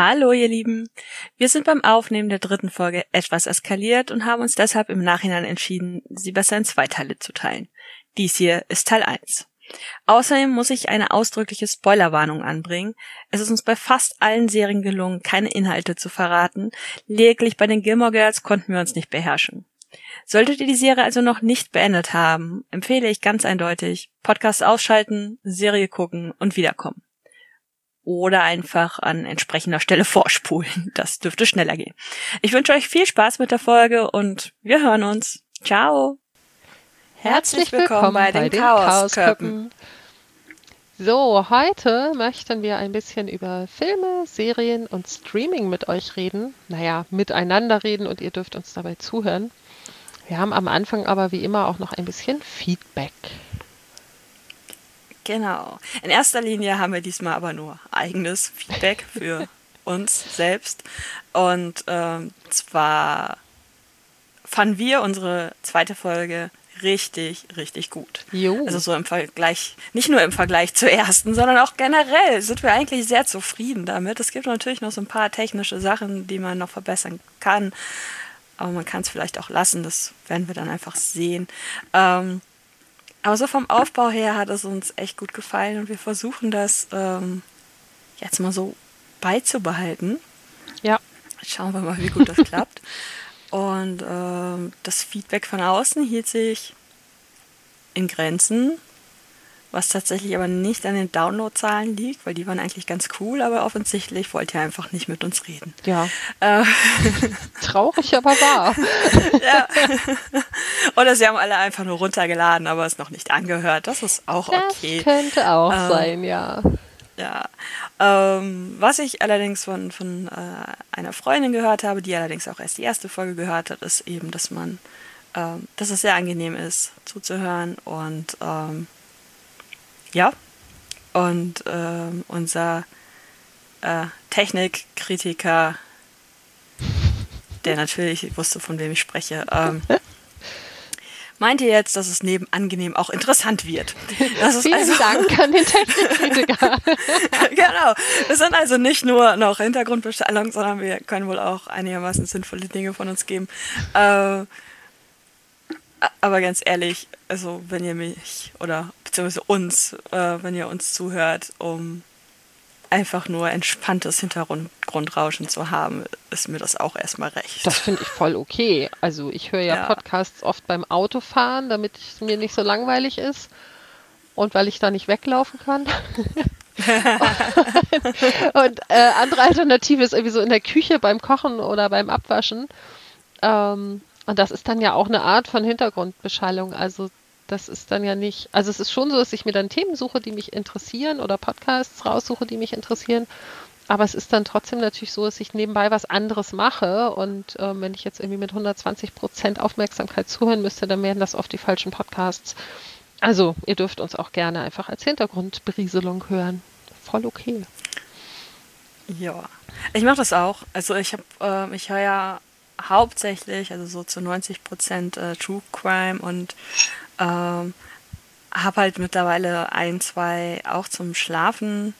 Hallo, ihr Lieben. Wir sind beim Aufnehmen der dritten Folge etwas eskaliert und haben uns deshalb im Nachhinein entschieden, sie besser in zwei Teile zu teilen. Dies hier ist Teil 1. Außerdem muss ich eine ausdrückliche Spoilerwarnung anbringen. Es ist uns bei fast allen Serien gelungen, keine Inhalte zu verraten. Lediglich bei den Gilmore Girls konnten wir uns nicht beherrschen. Solltet ihr die Serie also noch nicht beendet haben, empfehle ich ganz eindeutig Podcast ausschalten, Serie gucken und wiederkommen. Oder einfach an entsprechender Stelle vorspulen. Das dürfte schneller gehen. Ich wünsche euch viel Spaß mit der Folge und wir hören uns. Ciao! Herzlich willkommen bei den, den Chaosköppen. So, heute möchten wir ein bisschen über Filme, Serien und Streaming mit euch reden. Naja, miteinander reden und ihr dürft uns dabei zuhören. Wir haben am Anfang aber wie immer auch noch ein bisschen Feedback. Genau. In erster Linie haben wir diesmal aber nur eigenes Feedback für uns selbst. Und ähm, zwar fanden wir unsere zweite Folge richtig, richtig gut. Jo. Also so im Vergleich, nicht nur im Vergleich zur ersten, sondern auch generell sind wir eigentlich sehr zufrieden damit. Es gibt natürlich noch so ein paar technische Sachen, die man noch verbessern kann. Aber man kann es vielleicht auch lassen, das werden wir dann einfach sehen. Ähm, aber so vom Aufbau her hat es uns echt gut gefallen und wir versuchen das ähm, jetzt mal so beizubehalten. Ja. Schauen wir mal, wie gut das klappt. Und ähm, das Feedback von außen hielt sich in Grenzen, was tatsächlich aber nicht an den Downloadzahlen liegt, weil die waren eigentlich ganz cool, aber offensichtlich wollt ihr einfach nicht mit uns reden. Ja. Äh, Traurig, aber wahr. ja. Oder sie haben alle einfach nur runtergeladen, aber es noch nicht angehört. Das ist auch okay. Das könnte auch ähm, sein, ja. Ja. Ähm, was ich allerdings von, von äh, einer Freundin gehört habe, die allerdings auch erst die erste Folge gehört hat, ist eben, dass man, ähm, dass es sehr angenehm ist, zuzuhören und ähm, ja. Und ähm, unser äh, Technikkritiker, der natürlich wusste, von wem ich spreche, ähm, meinte jetzt, dass es neben angenehm auch interessant wird. Vielen also, Dank an den Technikkritiker. genau. Wir sind also nicht nur noch Hintergrundbestellung, sondern wir können wohl auch einigermaßen sinnvolle Dinge von uns geben. Äh, aber ganz ehrlich, also wenn ihr mich oder beziehungsweise uns, äh, wenn ihr uns zuhört, um einfach nur entspanntes Hintergrundrauschen zu haben, ist mir das auch erstmal recht. Das finde ich voll okay. Also ich höre ja, ja, Podcasts oft beim Autofahren, damit es mir nicht so langweilig ist und weil ich da nicht weglaufen kann. und äh, andere Alternative ist irgendwie so in der Küche beim Kochen oder beim Abwaschen. Ähm, und das ist dann ja auch eine Art von Hintergrundbeschallung. Also das ist dann ja nicht, also es ist schon so, dass ich mir dann Themen suche, die mich interessieren oder Podcasts raussuche, die mich interessieren. Aber es ist dann trotzdem natürlich so, dass ich nebenbei was anderes mache. Und ähm, wenn ich jetzt irgendwie mit 120 Prozent Aufmerksamkeit zuhören müsste, dann wären das oft die falschen Podcasts. Also ihr dürft uns auch gerne einfach als Hintergrundberieselung hören. Voll okay. Ja, ich mache das auch. Also ich habe, äh, ich höre ja hauptsächlich, also so zu 90 Prozent äh, True Crime und ähm, habe halt mittlerweile ein, zwei auch zum Schlafen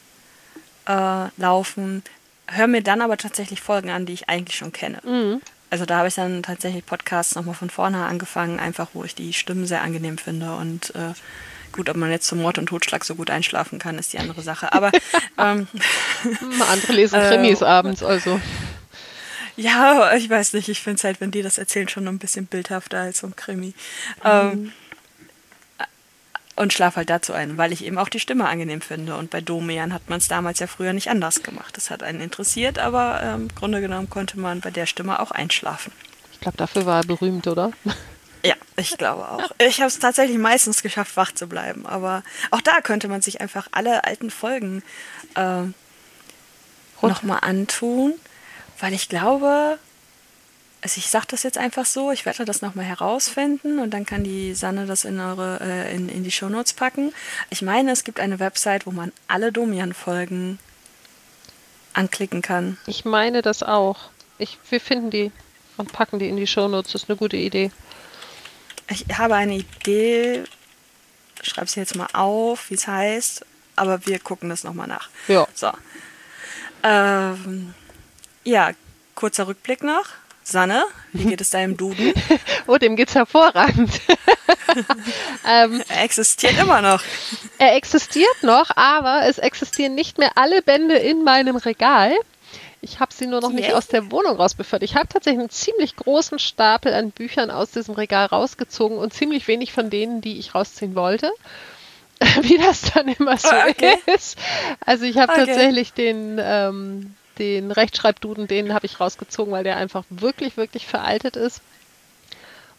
äh, laufen. Hör mir dann aber tatsächlich Folgen an, die ich eigentlich schon kenne. Mhm. Also da habe ich dann tatsächlich Podcasts nochmal von vorne angefangen, einfach wo ich die Stimmen sehr angenehm finde. Und äh, gut, ob man jetzt zum Mord und Totschlag so gut einschlafen kann, ist die andere Sache. Aber ähm, andere lesen Krimis äh, abends, also. Ja, ich weiß nicht, ich finde es halt, wenn die das erzählen, schon ein bisschen bildhafter als so ein Krimi. Ähm, mhm. Ähm, und schlaf halt dazu ein, weil ich eben auch die Stimme angenehm finde. Und bei Domian hat man es damals ja früher nicht anders gemacht. Das hat einen interessiert, aber ähm, im Grunde genommen konnte man bei der Stimme auch einschlafen. Ich glaube, dafür war er berühmt, oder? Ja, ich glaube auch. Ich habe es tatsächlich meistens geschafft, wach zu bleiben. Aber auch da könnte man sich einfach alle alten Folgen äh, nochmal antun, weil ich glaube, also ich sage das jetzt einfach so, ich werde das nochmal herausfinden und dann kann die Sanne das in, eure, äh, in, in die Shownotes packen. Ich meine, es gibt eine Website, wo man alle Domian-Folgen anklicken kann. Ich meine das auch. Ich, wir finden die und packen die in die Shownotes. Das ist eine gute Idee. Ich habe eine Idee, schreibe sie jetzt mal auf, wie es heißt, aber wir gucken das nochmal nach. Ja. So. Ähm, ja, kurzer Rückblick noch. Sanne, wie geht es deinem Duden? oh, dem geht's hervorragend. ähm, er existiert immer noch. Er existiert noch, aber es existieren nicht mehr alle Bände in meinem Regal. Ich habe sie nur noch nicht aus der Wohnung rausbefördert. Ich habe tatsächlich einen ziemlich großen Stapel an Büchern aus diesem Regal rausgezogen und ziemlich wenig von denen, die ich rausziehen wollte. Wie das dann immer so oh, okay. ist. Also ich habe okay. tatsächlich den, ähm, den Rechtschreibduden, den habe ich rausgezogen, weil der einfach wirklich, wirklich veraltet ist.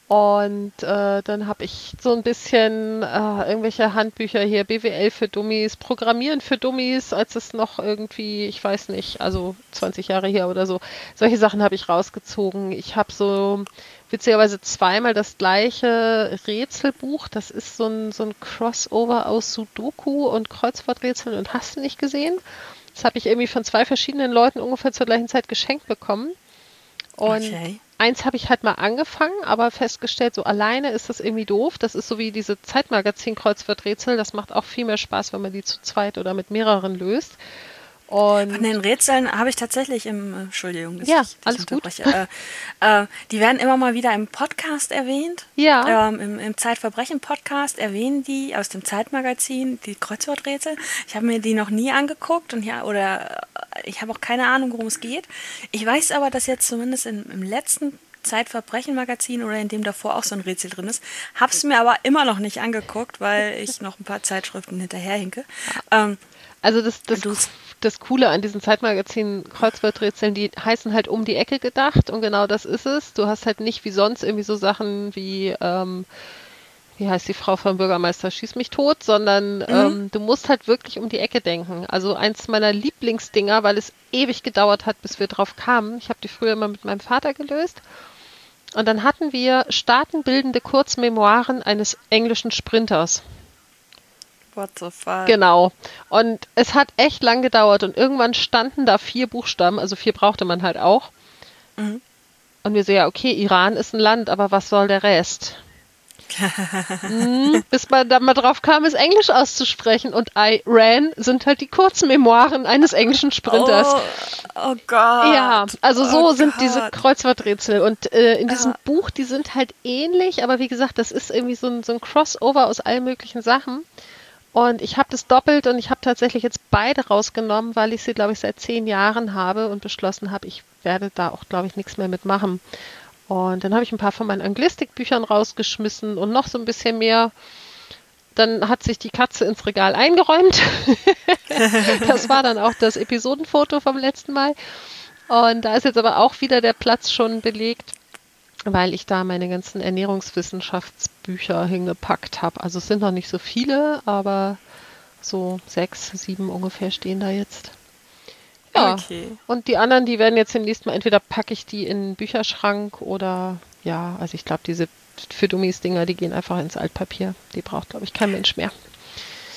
Und äh, dann habe ich so ein bisschen äh, irgendwelche Handbücher hier, BWL für Dummies, Programmieren für Dummies, als es noch irgendwie, ich weiß nicht, also 20 Jahre her oder so. Solche Sachen habe ich rausgezogen. Ich habe so witzigerweise zweimal das gleiche Rätselbuch. Das ist so ein, so ein Crossover aus Sudoku und Kreuzworträtseln und hast du nicht gesehen. Das habe ich irgendwie von zwei verschiedenen Leuten ungefähr zur gleichen Zeit geschenkt bekommen. Und okay. eins habe ich halt mal angefangen, aber festgestellt, so alleine ist das irgendwie doof. Das ist so wie diese Zeitmagazin-Kreuzworträtsel. Das macht auch viel mehr Spaß, wenn man die zu zweit oder mit mehreren löst. Und Von den Rätseln habe ich tatsächlich im, äh, Entschuldigung, ja, alles gut. Äh, äh, die werden immer mal wieder im Podcast erwähnt. Ja. Ähm, im, Im Zeitverbrechen-Podcast erwähnen die aus dem Zeitmagazin die Kreuzworträtsel. Ich habe mir die noch nie angeguckt und ja, oder äh, ich habe auch keine Ahnung, worum es geht. Ich weiß aber, dass jetzt zumindest in, im letzten Zeitverbrechen-Magazin oder in dem davor auch so ein Rätsel drin ist. Hab's mir aber immer noch nicht angeguckt, weil ich noch ein paar Zeitschriften hinterherhinke. Ähm, also das, das, das Coole an diesen Zeitmagazinen Kreuzworträtseln, die heißen halt um die Ecke gedacht und genau das ist es. Du hast halt nicht wie sonst irgendwie so Sachen wie, ähm, wie heißt die Frau vom Bürgermeister, schieß mich tot, sondern mhm. ähm, du musst halt wirklich um die Ecke denken. Also eins meiner Lieblingsdinger, weil es ewig gedauert hat, bis wir drauf kamen. Ich habe die früher immer mit meinem Vater gelöst. Und dann hatten wir staatenbildende Kurzmemoiren eines englischen Sprinters. What the fuck? Genau. Und es hat echt lang gedauert und irgendwann standen da vier Buchstaben, also vier brauchte man halt auch. Mhm. Und wir so, ja, okay, Iran ist ein Land, aber was soll der Rest? hm, bis man dann mal drauf kam, es Englisch auszusprechen. Und Iran sind halt die kurzen Memoiren eines englischen Sprinters. Oh, oh Gott. Ja, also so oh sind Gott. diese Kreuzworträtsel. Und äh, in diesem ja. Buch, die sind halt ähnlich, aber wie gesagt, das ist irgendwie so ein, so ein Crossover aus allen möglichen Sachen. Und ich habe das doppelt und ich habe tatsächlich jetzt beide rausgenommen, weil ich sie, glaube ich, seit zehn Jahren habe und beschlossen habe, ich werde da auch, glaube ich, nichts mehr mitmachen. Und dann habe ich ein paar von meinen Anglistikbüchern rausgeschmissen und noch so ein bisschen mehr. Dann hat sich die Katze ins Regal eingeräumt. das war dann auch das Episodenfoto vom letzten Mal. Und da ist jetzt aber auch wieder der Platz schon belegt weil ich da meine ganzen Ernährungswissenschaftsbücher hingepackt habe. Also es sind noch nicht so viele, aber so sechs, sieben ungefähr stehen da jetzt. Ja. Okay. Und die anderen, die werden jetzt demnächst mal, entweder packe ich die in den Bücherschrank oder ja, also ich glaube, diese für Dummies-Dinger, die gehen einfach ins Altpapier. Die braucht, glaube ich, kein Mensch mehr.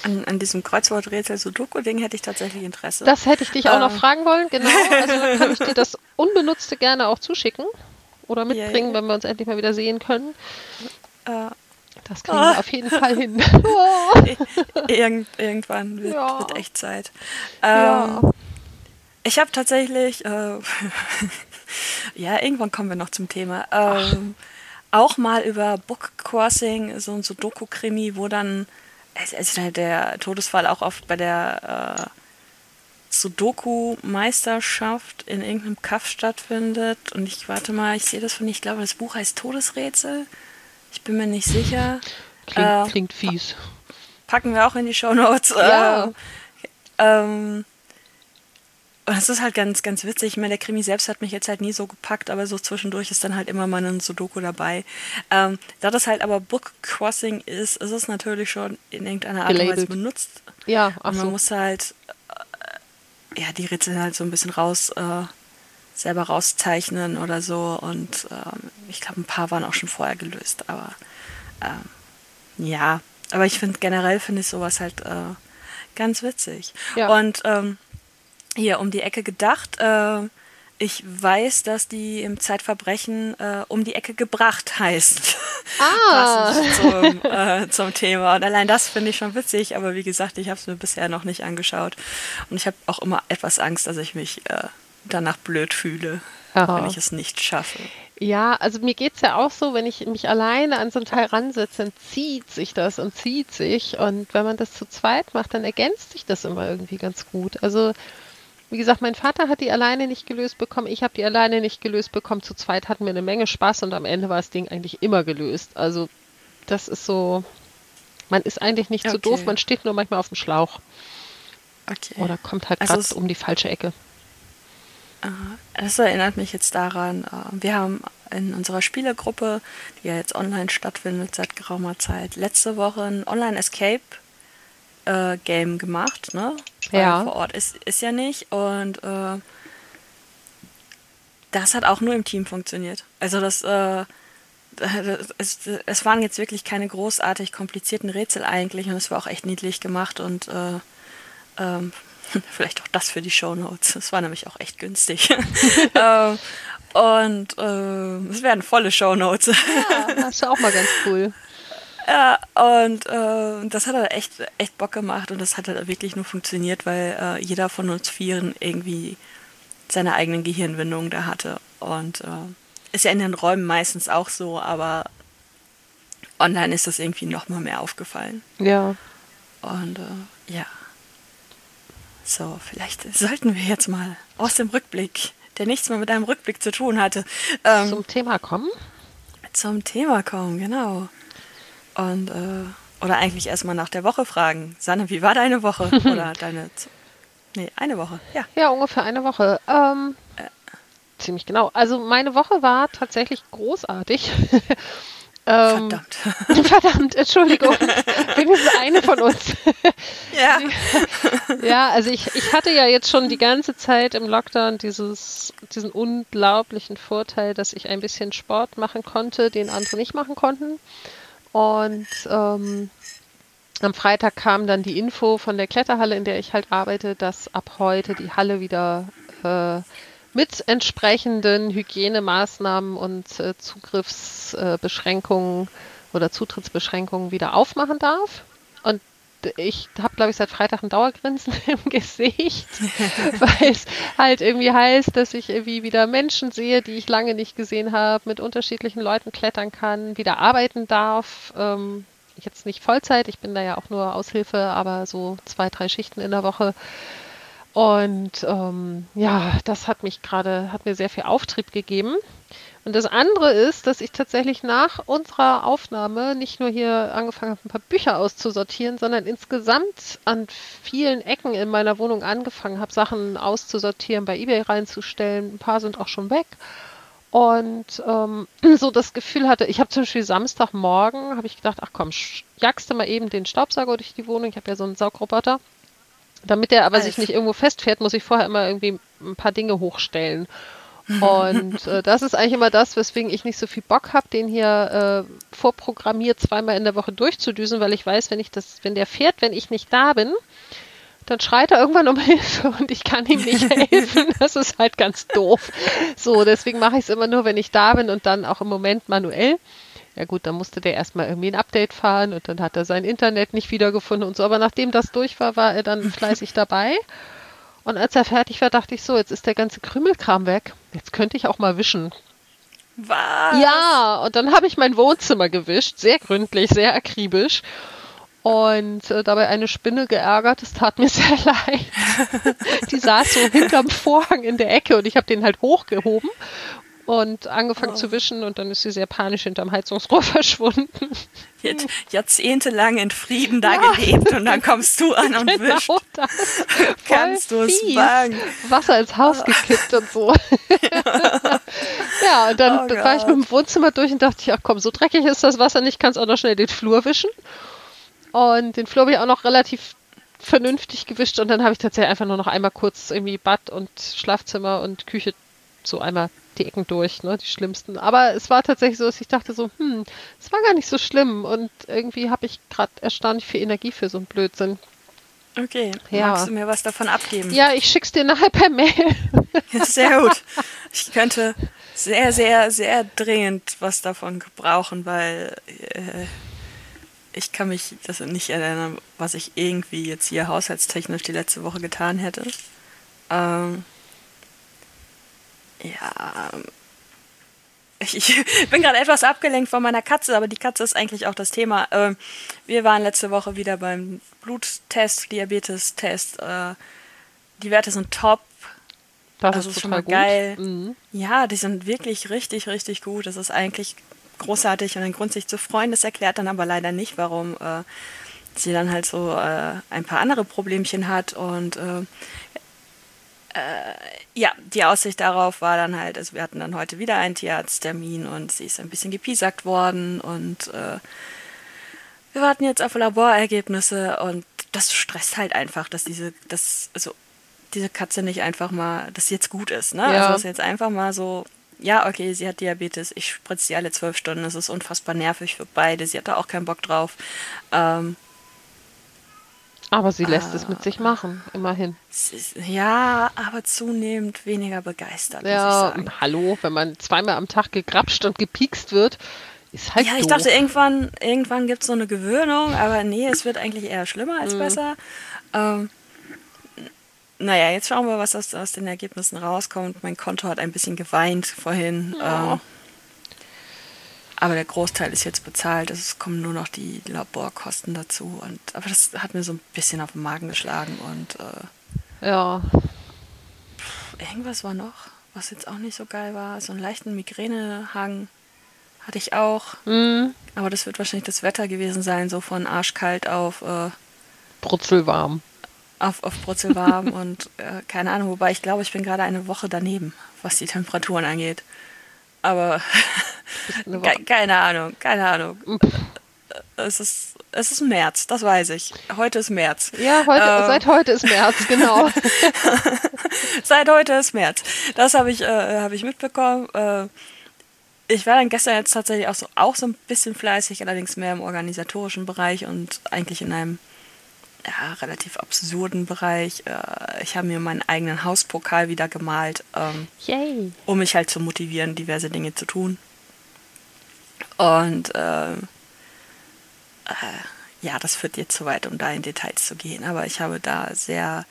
An, an diesem Kreuzworträtsel-Sudoku-Ding hätte ich tatsächlich Interesse. Das hätte ich dich auch noch äh. fragen wollen, genau. Also kann ich dir das Unbenutzte gerne auch zuschicken oder mitbringen, yeah. wenn wir uns endlich mal wieder sehen können. Uh, das kriegen wir auf jeden Fall hin. Irgend, irgendwann wird, ja. wird, echt Zeit. Ähm, ja. Ich habe tatsächlich, äh, ja, irgendwann kommen wir noch zum Thema. Ähm, auch mal über Book Crossing, so ein Sudoku-Krimi, wo dann also der Todesfall auch oft bei der äh, Sudoku-Meisterschaft in irgendeinem Kaff stattfindet. Und ich warte mal, ich sehe das von, ich glaube, das Buch heißt Todesrätsel. Ich bin mir nicht sicher. Klingt, äh, klingt fies. Packen wir auch in die Show Notes. Ja. Äh, ähm, und das ist halt ganz, ganz witzig. Ich meine, der Krimi selbst hat mich jetzt halt nie so gepackt, aber so zwischendurch ist dann halt immer mal ein Sudoku dabei. Ähm, da das halt aber Book Crossing ist, ist es natürlich schon in irgendeiner Art und Weise benutzt. Ja, ach und man so. muss halt ja, die Rätsel halt so ein bisschen raus, äh, selber rauszeichnen oder so. Und ähm, ich glaube, ein paar waren auch schon vorher gelöst. Aber ähm, ja, aber ich finde generell finde ich sowas halt äh, ganz witzig. Ja. Und ähm, hier um die Ecke gedacht, äh, ich weiß, dass die im Zeitverbrechen äh, um die Ecke gebracht heißt. Ah. zum, äh, zum Thema. Und allein das finde ich schon witzig, aber wie gesagt, ich habe es mir bisher noch nicht angeschaut. Und ich habe auch immer etwas Angst, dass ich mich äh, danach blöd fühle, ja. wenn ich es nicht schaffe. Ja, also mir geht es ja auch so, wenn ich mich alleine an so ein Teil ransetze, dann zieht sich das und zieht sich. Und wenn man das zu zweit macht, dann ergänzt sich das immer irgendwie ganz gut. Also, wie gesagt, mein Vater hat die alleine nicht gelöst bekommen, ich habe die alleine nicht gelöst bekommen. Zu zweit hatten wir eine Menge Spaß und am Ende war das Ding eigentlich immer gelöst. Also, das ist so, man ist eigentlich nicht okay. so doof, man steht nur manchmal auf dem Schlauch. Okay. Oder kommt halt also gerade um die falsche Ecke. Das erinnert mich jetzt daran, äh, wir haben in unserer Spielegruppe, die ja jetzt online stattfindet seit geraumer Zeit, letzte Woche ein Online-Escape-Game äh, gemacht, ne? Ja. vor Ort ist, ist ja nicht. Und äh, das hat auch nur im Team funktioniert. Also das, äh, es, es waren jetzt wirklich keine großartig komplizierten Rätsel eigentlich und es war auch echt niedlich gemacht und äh, ähm, Vielleicht auch das für die Show Notes. Das war nämlich auch echt günstig. ähm, und äh, es werden volle Show Notes. ja, das ist auch mal ganz cool. Ja, und äh, das hat halt echt, echt Bock gemacht und das hat halt wirklich nur funktioniert, weil äh, jeder von uns Vieren irgendwie seine eigenen Gehirnwindungen da hatte. Und äh, ist ja in den Räumen meistens auch so, aber online ist das irgendwie nochmal mehr aufgefallen. Ja. Und äh, ja. So, vielleicht sollten wir jetzt mal aus dem Rückblick, der nichts mehr mit einem Rückblick zu tun hatte, ähm, zum Thema kommen. Zum Thema kommen, genau. Und äh, oder eigentlich erstmal nach der Woche fragen. Sanne, wie war deine Woche? Oder deine. Nee, eine Woche, ja. Ja, ungefähr eine Woche. Ähm, äh. Ziemlich genau. Also meine Woche war tatsächlich großartig. Ähm, verdammt. Verdammt, Entschuldigung. Wenigstens eine von uns. Ja. ja, also ich, ich hatte ja jetzt schon die ganze Zeit im Lockdown dieses, diesen unglaublichen Vorteil, dass ich ein bisschen Sport machen konnte, den andere nicht machen konnten. Und ähm, am Freitag kam dann die Info von der Kletterhalle, in der ich halt arbeite, dass ab heute die Halle wieder äh, mit entsprechenden Hygienemaßnahmen und äh, Zugriffsbeschränkungen äh, oder Zutrittsbeschränkungen wieder aufmachen darf. Ich habe, glaube ich, seit Freitag ein Dauergrinsen im Gesicht, weil es halt irgendwie heißt, dass ich irgendwie wieder Menschen sehe, die ich lange nicht gesehen habe, mit unterschiedlichen Leuten klettern kann, wieder arbeiten darf. Ähm, jetzt nicht Vollzeit, ich bin da ja auch nur Aushilfe, aber so zwei, drei Schichten in der Woche. Und ähm, ja, das hat mich gerade, hat mir sehr viel Auftrieb gegeben. Und das andere ist, dass ich tatsächlich nach unserer Aufnahme nicht nur hier angefangen habe, ein paar Bücher auszusortieren, sondern insgesamt an vielen Ecken in meiner Wohnung angefangen habe, Sachen auszusortieren, bei eBay reinzustellen. Ein paar sind auch schon weg. Und ähm, so das Gefühl hatte, ich habe zum Beispiel Samstagmorgen, habe ich gedacht, ach komm, jagst du mal eben den Staubsauger durch die Wohnung. Ich habe ja so einen Saugroboter. Damit der aber Alf. sich nicht irgendwo festfährt, muss ich vorher immer irgendwie ein paar Dinge hochstellen. Und äh, das ist eigentlich immer das, weswegen ich nicht so viel Bock habe, den hier äh, vorprogrammiert zweimal in der Woche durchzudüsen, weil ich weiß, wenn ich das, wenn der fährt, wenn ich nicht da bin, dann schreit er irgendwann um Hilfe und ich kann ihm nicht helfen. Das ist halt ganz doof. So, deswegen mache ich es immer nur, wenn ich da bin und dann auch im Moment manuell. Ja gut, dann musste der erstmal irgendwie ein Update fahren und dann hat er sein Internet nicht wiedergefunden und so. Aber nachdem das durch war, war er dann fleißig dabei. Und als er fertig war, dachte ich so, jetzt ist der ganze Krümelkram weg. Jetzt könnte ich auch mal wischen. Was? Ja, und dann habe ich mein Wohnzimmer gewischt, sehr gründlich, sehr akribisch. Und äh, dabei eine Spinne geärgert, es tat mir sehr leid. Die saß so hinterm Vorhang in der Ecke und ich habe den halt hochgehoben und angefangen oh. zu wischen und dann ist sie sehr panisch hinterm Heizungsrohr verschwunden. Jetzt jahrzehntelang in Frieden da ja. gelebt und dann kommst du an und genau wischst. Das. Kannst du es wagen? Wasser ins Haus oh. gekippt und so. ja, und dann oh war ich mit dem Wohnzimmer durch und dachte ich, ach komm, so dreckig ist das Wasser nicht, kannst auch noch schnell den Flur wischen. Und den Flur habe ich auch noch relativ vernünftig gewischt und dann habe ich tatsächlich einfach nur noch einmal kurz irgendwie Bad und Schlafzimmer und Küche so einmal die Ecken durch, ne, die schlimmsten. Aber es war tatsächlich so, dass ich dachte so, hm, es war gar nicht so schlimm und irgendwie habe ich gerade erstaunlich viel Energie für so einen Blödsinn. Okay, ja. magst du mir was davon abgeben? Ja, ich schick's dir nachher per Mail. sehr gut. Ich könnte sehr, sehr, sehr dringend was davon gebrauchen, weil äh, ich kann mich das nicht erinnern, was ich irgendwie jetzt hier haushaltstechnisch die letzte Woche getan hätte. Ähm, Ja. Ich, bin gerade etwas abgelenkt von meiner Katze, aber die Katze ist eigentlich auch das Thema. Ähm, wir waren letzte Woche wieder beim Bluttest, Diabetes-Test. Äh, die Werte sind top. Das also ist schon mal geil. Mhm. Ja, die sind wirklich richtig, richtig gut. Das ist eigentlich großartig und ein Grund, sich zu freuen. Das erklärt dann aber leider nicht, warum äh, sie dann halt so äh, ein paar andere Problemchen hat. Und äh, ja, die Aussicht darauf war dann halt, also wir hatten dann heute wieder einen Tierarzttermin und sie ist ein bisschen gepiesackt worden und äh, wir warten jetzt auf Laborergebnisse und das stresst halt einfach, dass diese, dass, also diese Katze nicht einfach mal, dass sie jetzt gut ist, ne? Ja. Also dass jetzt einfach mal so, ja, okay, sie hat Diabetes, ich spritze sie alle zwölf Stunden, das ist unfassbar nervig für beide, sie hat da auch keinen Bock drauf. Ähm, Aber sie lässt Ah. es mit sich machen, immerhin. ist, ja, aber zunehmend weniger begeistert, muss ich Ja, sagen. hallo, wenn man zweimal am Tag gegrapscht und gepiekst wird, ist halt Ja, ich doof. dachte, irgendwann, irgendwann gibt es so eine Gewöhnung, aber nee, es wird eigentlich eher schlimmer als besser. Ähm, naja, jetzt schauen wir, was aus, aus den Ergebnissen rauskommt. Mein Konto hat ein bisschen geweint vorhin. Ja. Ähm, aber der Großteil ist jetzt bezahlt. Es kommen nur noch die Laborkosten dazu. Und, aber das hat mir so ein bisschen auf den Magen geschlagen. Und äh, ja, irgendwas war noch, was jetzt auch nicht so geil war. So einen leichten Migränehang hatte ich auch. hm, Aber das wird wahrscheinlich das Wetter gewesen sein, so von arschkalt auf, äh, brutzelwarm. auf, auf brutzelwarm und äh, keine Ahnung. Wobei ich glaube, ich bin gerade eine Woche daneben, was die Temperaturen angeht. Aber ke keine Ahnung, keine Ahnung. Es ist, es ist März, das weiß ich. Heute ist März. Ja, heute, Ähm, seit heute ist März, genau. Seit heute ist März. Das habe ich, äh, habe ich mitbekommen. Äh, ich war dann gestern jetzt tatsächlich auch so, auch so ein bisschen fleißig, allerdings mehr im organisatorischen Bereich und eigentlich in einem ja, relativ absurden Bereich. Äh, ich habe mir meinen eigenen Hauspokal wieder gemalt, ähm, um mich halt zu motivieren, diverse Dinge zu tun. Und ähm, äh, ja, das führt jetzt zu weit, um da in Details zu gehen. Aber ich habe da sehr,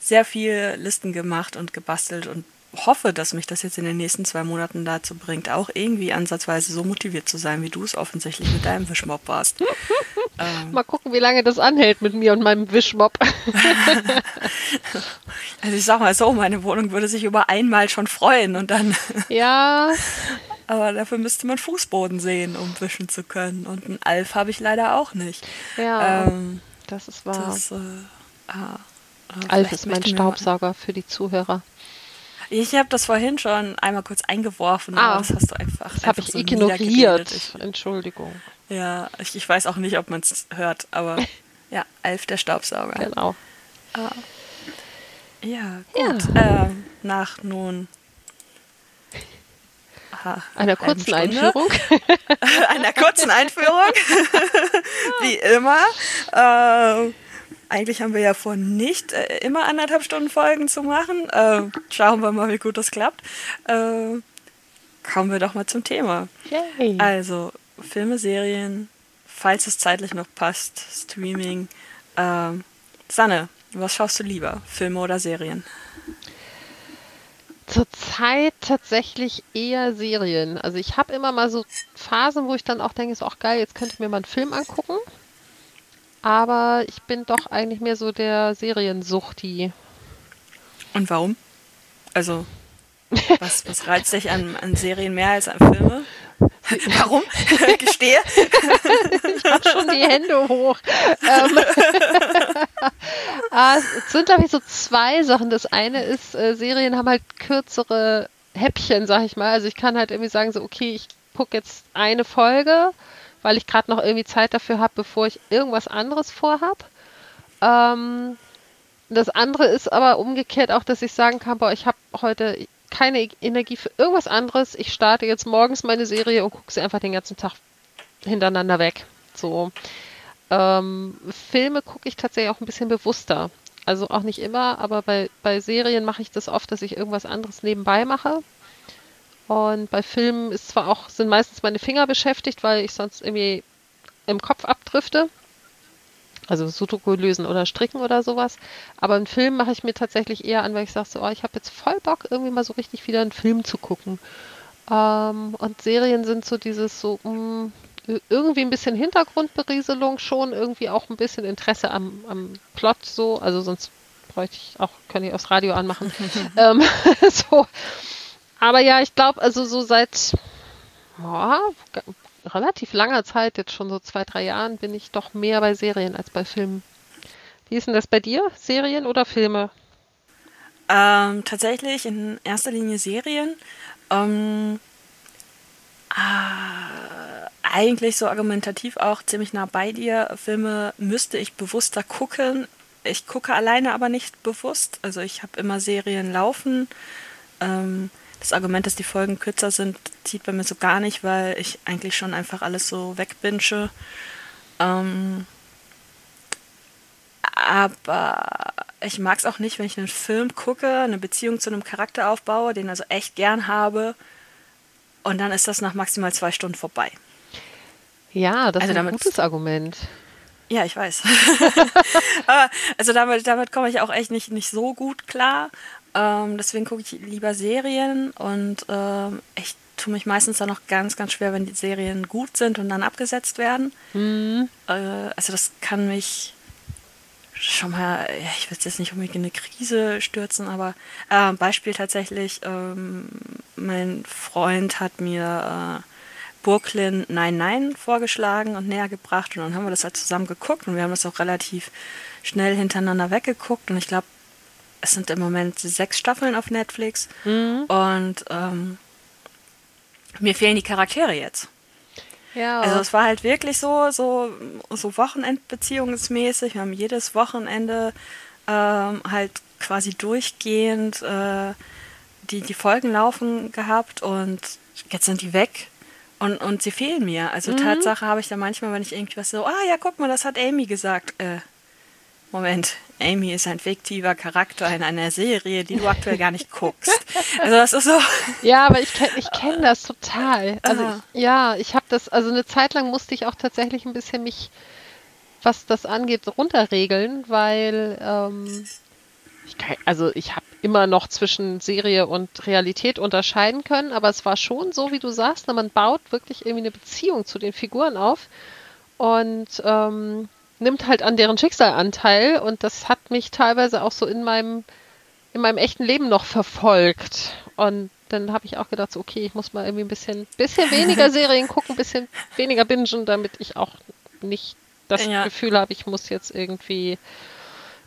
sehr viel Listen gemacht und gebastelt und hoffe, dass mich das jetzt in den nächsten zwei Monaten dazu bringt, auch irgendwie ansatzweise so motiviert zu sein, wie du es offensichtlich mit deinem Wischmob warst. ähm, Mal gucken, wie lange das anhält mit mir und meinem Wischmob. also ich sag mal so, meine Wohnung würde sich über einmal schon freuen und dann, ja, aber dafür müsste man Fußboden sehen, um wischen zu können. Und einen Alf habe ich leider auch nicht. ja, Ähm, das ist wahr. das, äh, ah, äh, Alf ist mein Staubsauger für die Zuhörer. Ich habe das vorhin schon einmal kurz eingeworfen, Ah, aber das hast du einfach. Das habe ich so ignoriert. Ich, Entschuldigung. ja, ich, ich weiß auch nicht, ob man es hört, aber ja, Alf der Staubsauger. Genau. Ja, gut. Ähm, nach nun aha, Einer kurzen Einführung. einer kurzen Einführung, wie immer. Ähm, eigentlich haben wir ja vor, nicht äh, immer anderthalb Stunden Folgen zu machen. Ähm, schauen wir mal, wie gut das klappt. Ähm, kommen wir doch mal zum Thema. Yay. Also, Filme, Serien, falls es zeitlich noch passt, Streaming. Ähm, Sanne, was schaust du lieber? Filme oder Serien? Zurzeit tatsächlich eher Serien. Also ich habe immer mal so Phasen, wo ich dann auch denke, ist auch geil, jetzt könnte ich mir mal einen Film angucken. Aber ich bin doch eigentlich mehr so der Seriensuchti. Und warum? Also, was, was reizt dich an, an Serien mehr als an Filme? Warum? Gestehe. Ich habe schon die Hände hoch. Ähm, ah, es sind, glaube ich, so zwei Sachen. Das eine ist, äh, Serien haben halt kürzere Häppchen, sag ich mal. Also ich kann halt irgendwie sagen, so, okay, ich gucke jetzt eine Folge, weil ich gerade noch irgendwie Zeit dafür habe, bevor ich irgendwas anderes vorhab. Ähm, das andere ist aber umgekehrt auch, dass ich sagen kann, boah, ich habe heute keine Energie für irgendwas anderes. Ich starte jetzt morgens meine Serie und gucke sie einfach den ganzen Tag hintereinander weg. So. Ähm, Filme gucke ich tatsächlich auch ein bisschen bewusster. Also auch nicht immer, aber bei, bei Serien mache ich das oft, dass ich irgendwas anderes nebenbei mache. Und bei Filmen ist zwar auch, sind meistens meine Finger beschäftigt, weil ich sonst irgendwie im Kopf abdrifte. also Sudoku lösen oder stricken oder sowas. Aber einen Film mache ich mir tatsächlich eher an, weil ich sage so, oh, ich habe jetzt voll Bock, irgendwie mal so richtig wieder einen Film zu gucken. Ähm, und Serien sind so dieses so, mh, mm, irgendwie ein bisschen Hintergrundberieselung schon, irgendwie auch ein bisschen Interesse am, am Plot so, also sonst bräuchte ich auch, könnte ich aufs Radio anmachen. ähm, so. Aber ja, ich glaube, also so seit oh, relativ langer Zeit, jetzt schon so zwei, drei Jahren, bin ich doch mehr bei Serien als bei Filmen. Wie ist denn das bei dir? Serien oder Filme? Ähm, tatsächlich in erster Linie Serien. Ähm, äh, eigentlich so argumentativ auch ziemlich nah bei dir. Filme müsste ich bewusster gucken. Ich gucke alleine aber nicht bewusst. Also ich habe immer Serien laufen. Ähm, das Argument, dass die Folgen kürzer sind, zieht bei mir so gar nicht, weil ich eigentlich schon einfach alles so wegbinge. Ähm, aber ich mag es auch nicht, wenn ich einen Film gucke, eine Beziehung zu einem Charakter aufbaue, den also echt gern habe, und dann ist das nach maximal zwei Stunden vorbei. Ja, das also ist ein damit, gutes Argument. Ja, ich weiß. aber also damit, damit komme ich auch echt nicht, nicht so gut klar. Ähm, deswegen gucke ich lieber Serien und ähm, ich tue mich meistens dann noch ganz, ganz schwer, wenn die Serien gut sind und dann abgesetzt werden. Mhm. Äh, also das kann mich schon mal, ich will jetzt nicht unbedingt in eine Krise stürzen, aber äh, Beispiel tatsächlich, ähm, mein Freund hat mir äh, Brooklyn Nein Nein vorgeschlagen und näher gebracht und dann haben wir das halt zusammen geguckt und wir haben das auch relativ schnell hintereinander weggeguckt und ich glaube, es sind im Moment sechs Staffeln auf Netflix mhm. und ähm, mir fehlen die Charaktere jetzt. Ja. Also es war halt wirklich so, so, so Wochenendbeziehungsmäßig. Wir haben jedes Wochenende ähm, halt quasi durchgehend äh, die, die Folgen laufen gehabt und jetzt sind die weg. Und, und sie fehlen mir. Also mhm. Tatsache habe ich da manchmal, wenn ich irgendwie was so, ah ja, guck mal, das hat Amy gesagt. Äh, Moment, Amy ist ein fiktiver Charakter in einer Serie, die du aktuell gar nicht guckst. Also das ist so. Ja, aber ich kenne ich kenn das total. Also ich, ja, ich habe das, also eine Zeit lang musste ich auch tatsächlich ein bisschen mich, was das angeht, runterregeln, weil ähm, ich kann, also ich habe immer noch zwischen Serie und Realität unterscheiden können, aber es war schon so, wie du sagst, man baut wirklich irgendwie eine Beziehung zu den Figuren auf und ähm, nimmt halt an deren Schicksal Anteil und das hat mich teilweise auch so in meinem in meinem echten Leben noch verfolgt und dann habe ich auch gedacht, so, okay, ich muss mal irgendwie ein bisschen, bisschen weniger Serien gucken, ein bisschen weniger bingen, damit ich auch nicht das ja. Gefühl habe, ich muss jetzt irgendwie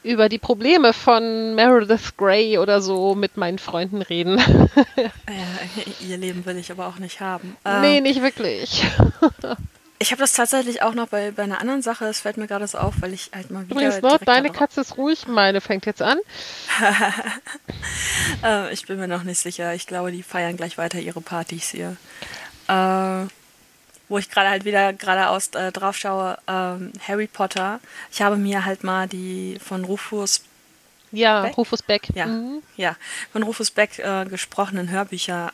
über die Probleme von Meredith Grey oder so mit meinen Freunden reden. ja, ihr Leben will ich aber auch nicht haben. Nee, ähm, nicht wirklich. Ich habe das tatsächlich auch noch bei, bei einer anderen Sache, es fällt mir gerade so auf, weil ich halt mal wieder. Übrigens, noch, deine Katze ist ruhig, meine fängt jetzt an. äh, ich bin mir noch nicht sicher. Ich glaube, die feiern gleich weiter ihre Partys hier. Äh, wo ich gerade halt wieder geradeaus äh, drauf schaue, ähm, Harry Potter. Ich habe mir halt mal die von Rufus ja, Beck? Rufus Beck. Ja, mhm. ja von Rufus Beck äh, gesprochenen Hörbücher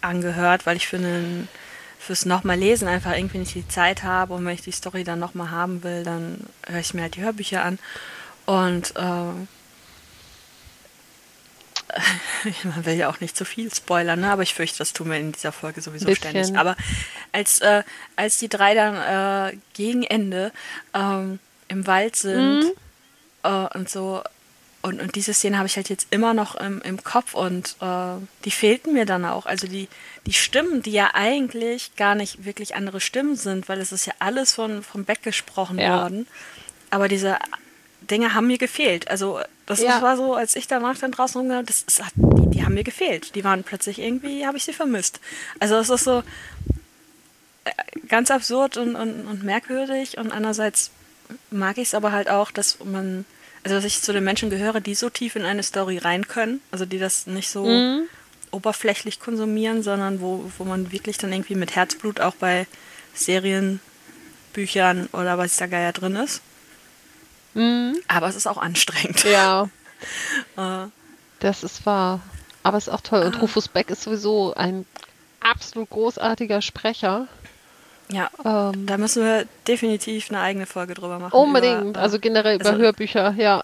angehört, weil ich für einen fürs nochmal lesen einfach irgendwie nicht die Zeit habe und wenn ich die Story dann nochmal haben will, dann höre ich mir halt die Hörbücher an. Und äh, man will ja auch nicht zu viel spoilern, ne? aber ich fürchte, das tun wir in dieser Folge sowieso Bisschen. ständig. Aber als, äh, als die drei dann äh, gegen Ende ähm, im Wald sind mhm. äh, und so und, und diese Szene habe ich halt jetzt immer noch im, im Kopf und äh, die fehlten mir dann auch. Also die, die Stimmen, die ja eigentlich gar nicht wirklich andere Stimmen sind, weil es ist ja alles von, von Beck gesprochen ja. worden. Aber diese Dinge haben mir gefehlt. Also das ja. war so, als ich danach dann draußen rumgegangen das ist, die, die haben mir gefehlt. Die waren plötzlich irgendwie, habe ich sie vermisst. Also es ist so äh, ganz absurd und, und, und merkwürdig und andererseits mag ich es aber halt auch, dass man also dass ich zu den Menschen gehöre, die so tief in eine Story rein können, also die das nicht so mhm. oberflächlich konsumieren, sondern wo, wo man wirklich dann irgendwie mit Herzblut auch bei Serien, Büchern oder was da Geier drin ist. Mhm. Aber es ist auch anstrengend. Ja. äh. Das ist wahr. Aber es ist auch toll. Und ah. Rufus Beck ist sowieso ein absolut großartiger Sprecher. Ja, ähm, da müssen wir definitiv eine eigene Folge drüber machen. Unbedingt, über, also generell über also, Hörbücher, ja.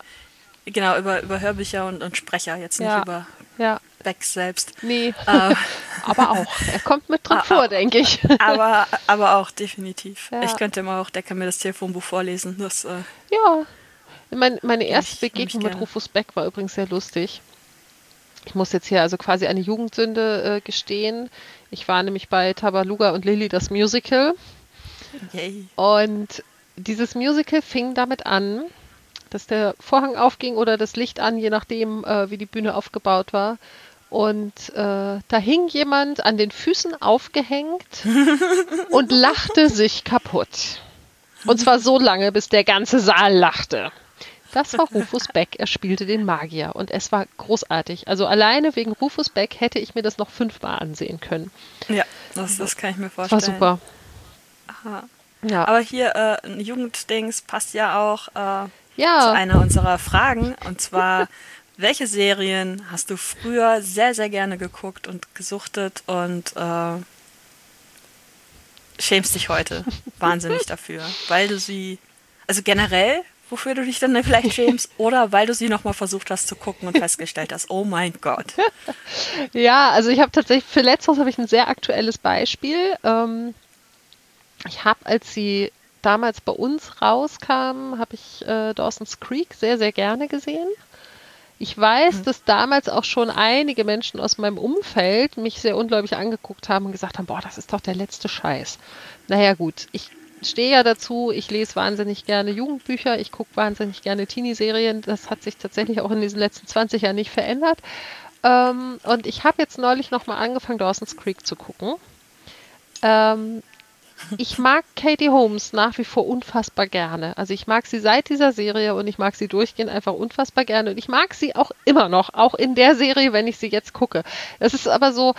Genau, über, über Hörbücher und, und Sprecher, jetzt nicht ja. über ja. Beck selbst. Nee, äh, aber auch. Er kommt mit drin vor, denke ich. aber, aber auch, definitiv. Ja. Ich könnte immer auch, der kann mir das Telefonbuch vorlesen. Das, äh, ja, mein, meine erste Begegnung mit Rufus Beck war übrigens sehr lustig. Ich muss jetzt hier also quasi eine Jugendsünde äh, gestehen. Ich war nämlich bei Tabaluga und Lilly das Musical. Yay. Und dieses Musical fing damit an, dass der Vorhang aufging oder das Licht an, je nachdem, äh, wie die Bühne aufgebaut war. Und äh, da hing jemand an den Füßen aufgehängt und lachte sich kaputt. Und zwar so lange, bis der ganze Saal lachte. Das war Rufus Beck. Er spielte den Magier und es war großartig. Also alleine wegen Rufus Beck hätte ich mir das noch fünfmal ansehen können. Ja, das, das kann ich mir vorstellen. War super. Aha. Ja. Aber hier, äh, ein Jugenddings passt ja auch äh, ja. zu einer unserer Fragen. Und zwar, welche Serien hast du früher sehr, sehr gerne geguckt und gesuchtet und äh, schämst dich heute wahnsinnig dafür, weil du sie, also generell, wofür du dich dann vielleicht schämst, oder weil du sie nochmal versucht hast zu gucken und festgestellt hast, oh mein Gott. Ja, also ich habe tatsächlich, für letzteres habe ich ein sehr aktuelles Beispiel. Ähm, ich habe, als sie damals bei uns rauskam, habe ich äh, Dawson's Creek sehr, sehr gerne gesehen. Ich weiß, mhm. dass damals auch schon einige Menschen aus meinem Umfeld mich sehr ungläubig angeguckt haben und gesagt haben, boah, das ist doch der letzte Scheiß. Naja gut, ich stehe ja dazu, ich lese wahnsinnig gerne Jugendbücher, ich gucke wahnsinnig gerne Teenie-Serien. Das hat sich tatsächlich auch in diesen letzten 20 Jahren nicht verändert. Ähm, und ich habe jetzt neulich nochmal angefangen, Dawson's Creek zu gucken. Ähm, ich mag Katie Holmes nach wie vor unfassbar gerne. Also ich mag sie seit dieser Serie und ich mag sie durchgehend einfach unfassbar gerne. Und ich mag sie auch immer noch, auch in der Serie, wenn ich sie jetzt gucke. Es ist aber so,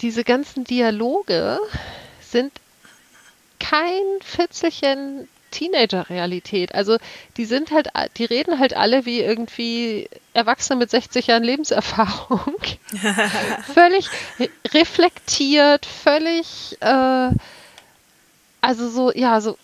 diese ganzen Dialoge sind kein Fitzelchen Teenager-Realität. Also die sind halt, die reden halt alle wie irgendwie Erwachsene mit 60 Jahren Lebenserfahrung. völlig reflektiert, völlig, äh, also so, ja, so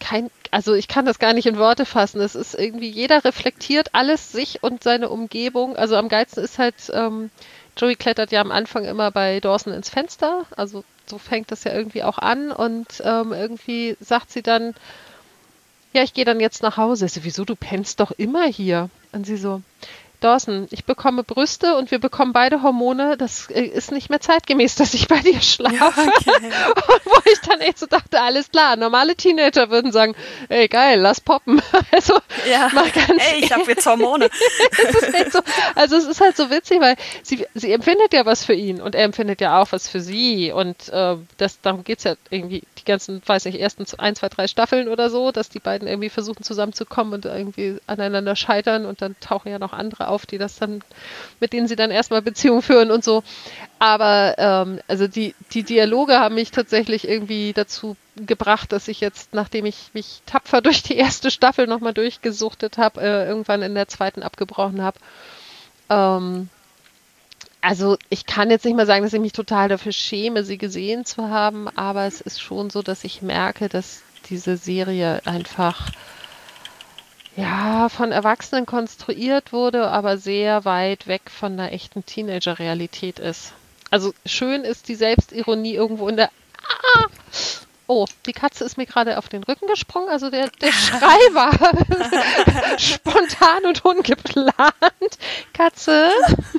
kein, also ich kann das gar nicht in Worte fassen. Es ist irgendwie, jeder reflektiert alles sich und seine Umgebung. Also am geilsten ist halt, ähm, Joey klettert ja am Anfang immer bei Dawson ins Fenster, also so fängt das ja irgendwie auch an und ähm, irgendwie sagt sie dann, ja, ich gehe dann jetzt nach Hause. Ich so, wieso, du pennst doch immer hier? Und sie so, Dawson, ich bekomme Brüste und wir bekommen beide Hormone. Das äh, ist nicht mehr zeitgemäß, dass ich bei dir schlafe. Ja, okay. Und wo ich dann echt so dachte, alles klar, normale Teenager würden sagen, ey geil, lass poppen. Also ja. mal ganz ey, ich habe jetzt Hormone. so, also es ist halt so witzig, weil sie, sie empfindet ja was für ihn und er empfindet ja auch was für sie. Und äh, das, darum geht es ja irgendwie die ganzen, weiß nicht, ersten ein, zwei, drei Staffeln oder so, dass die beiden irgendwie versuchen zusammenzukommen und irgendwie aneinander scheitern und dann tauchen ja noch andere auf, die das dann, mit denen sie dann erstmal Beziehungen führen und so. Aber ähm, also die, die Dialoge haben mich tatsächlich irgendwie dazu gebracht, dass ich jetzt, nachdem ich mich tapfer durch die erste Staffel nochmal durchgesuchtet habe, äh, irgendwann in der zweiten abgebrochen habe. Ähm, also ich kann jetzt nicht mal sagen, dass ich mich total dafür schäme, sie gesehen zu haben, aber es ist schon so, dass ich merke, dass diese Serie einfach ja, von Erwachsenen konstruiert wurde, aber sehr weit weg von einer echten Teenager-Realität ist. Also schön ist die Selbstironie irgendwo in der. Ah! Oh, die Katze ist mir gerade auf den Rücken gesprungen. Also der, der Schrei war spontan und ungeplant. Katze,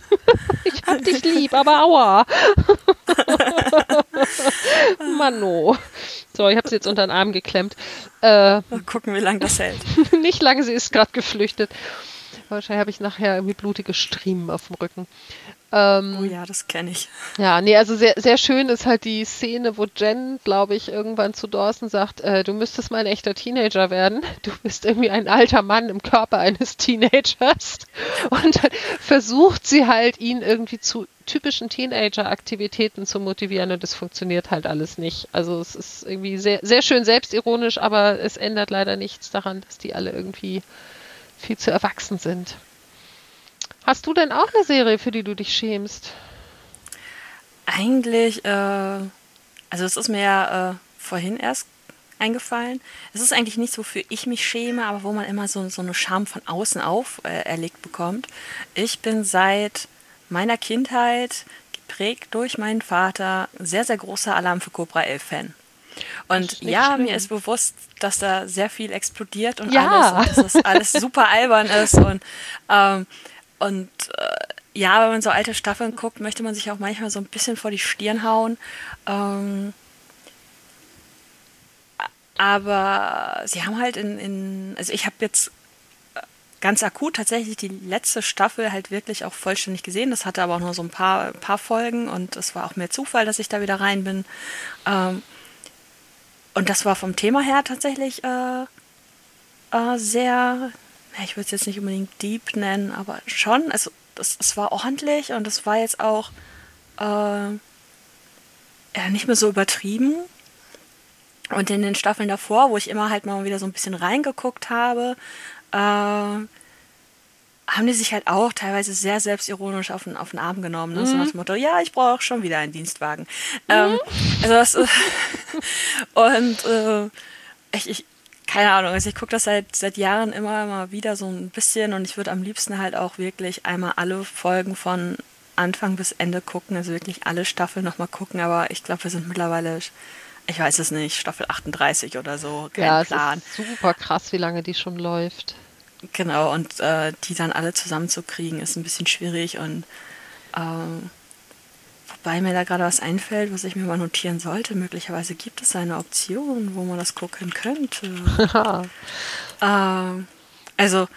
ich hab dich lieb, aber aua. Mano. So, ich habe sie jetzt unter den Arm geklemmt. Äh, Mal gucken, wie lange das hält. nicht lange, sie ist gerade geflüchtet. Wahrscheinlich habe ich nachher irgendwie blutige Striemen auf dem Rücken. Ähm, oh ja, das kenne ich. Ja, nee, also sehr, sehr schön ist halt die Szene, wo Jen, glaube ich, irgendwann zu Dawson sagt, äh, du müsstest mal ein echter Teenager werden. Du bist irgendwie ein alter Mann im Körper eines Teenagers. Und dann versucht sie halt, ihn irgendwie zu typischen Teenager-Aktivitäten zu motivieren und es funktioniert halt alles nicht. Also es ist irgendwie sehr, sehr schön selbstironisch, aber es ändert leider nichts daran, dass die alle irgendwie viel zu erwachsen sind. Hast du denn auch eine Serie, für die du dich schämst? Eigentlich, äh, also es ist mir ja äh, vorhin erst eingefallen. Es ist eigentlich nichts, wofür ich mich schäme, aber wo man immer so, so eine Scham von außen auf äh, erlegt bekommt. Ich bin seit meiner Kindheit geprägt durch meinen Vater sehr, sehr großer Alarm für Cobra 11 Fan. Und ja, schlimm. mir ist bewusst, dass da sehr viel explodiert und ja. alles und dass das alles super albern ist und ähm, und äh, ja, wenn man so alte Staffeln guckt, möchte man sich auch manchmal so ein bisschen vor die Stirn hauen. Ähm, aber sie haben halt in, in also ich habe jetzt äh, ganz akut tatsächlich die letzte Staffel halt wirklich auch vollständig gesehen. Das hatte aber auch nur so ein paar, paar Folgen und es war auch mehr Zufall, dass ich da wieder rein bin. Ähm, und das war vom Thema her tatsächlich äh, äh, sehr, ich würde es jetzt nicht unbedingt deep nennen, aber schon, also das, es war ordentlich und es war jetzt auch äh, ja, nicht mehr so übertrieben. Und in den Staffeln davor, wo ich immer halt mal wieder so ein bisschen reingeguckt habe, äh, haben die sich halt auch teilweise sehr selbstironisch auf den, auf den Arm genommen. Ne? Mhm. So nach dem Motto, ja, ich brauche schon wieder einen Dienstwagen. Mhm. Ähm, also das, und äh, ich, ich, keine Ahnung, also ich gucke das seit, seit Jahren immer mal wieder so ein bisschen und ich würde am liebsten halt auch wirklich einmal alle Folgen von Anfang bis Ende gucken, also wirklich alle Staffeln nochmal gucken, aber ich glaube, wir sind mittlerweile ich weiß es nicht, Staffel 38 oder so, kein ja, Plan. Es ist super krass, wie lange die schon läuft. Genau, und äh, die dann alle zusammenzukriegen, ist ein bisschen schwierig und ähm, wobei mir da gerade was einfällt, was ich mir mal notieren sollte. Möglicherweise gibt es eine Option, wo man das gucken könnte. ähm, also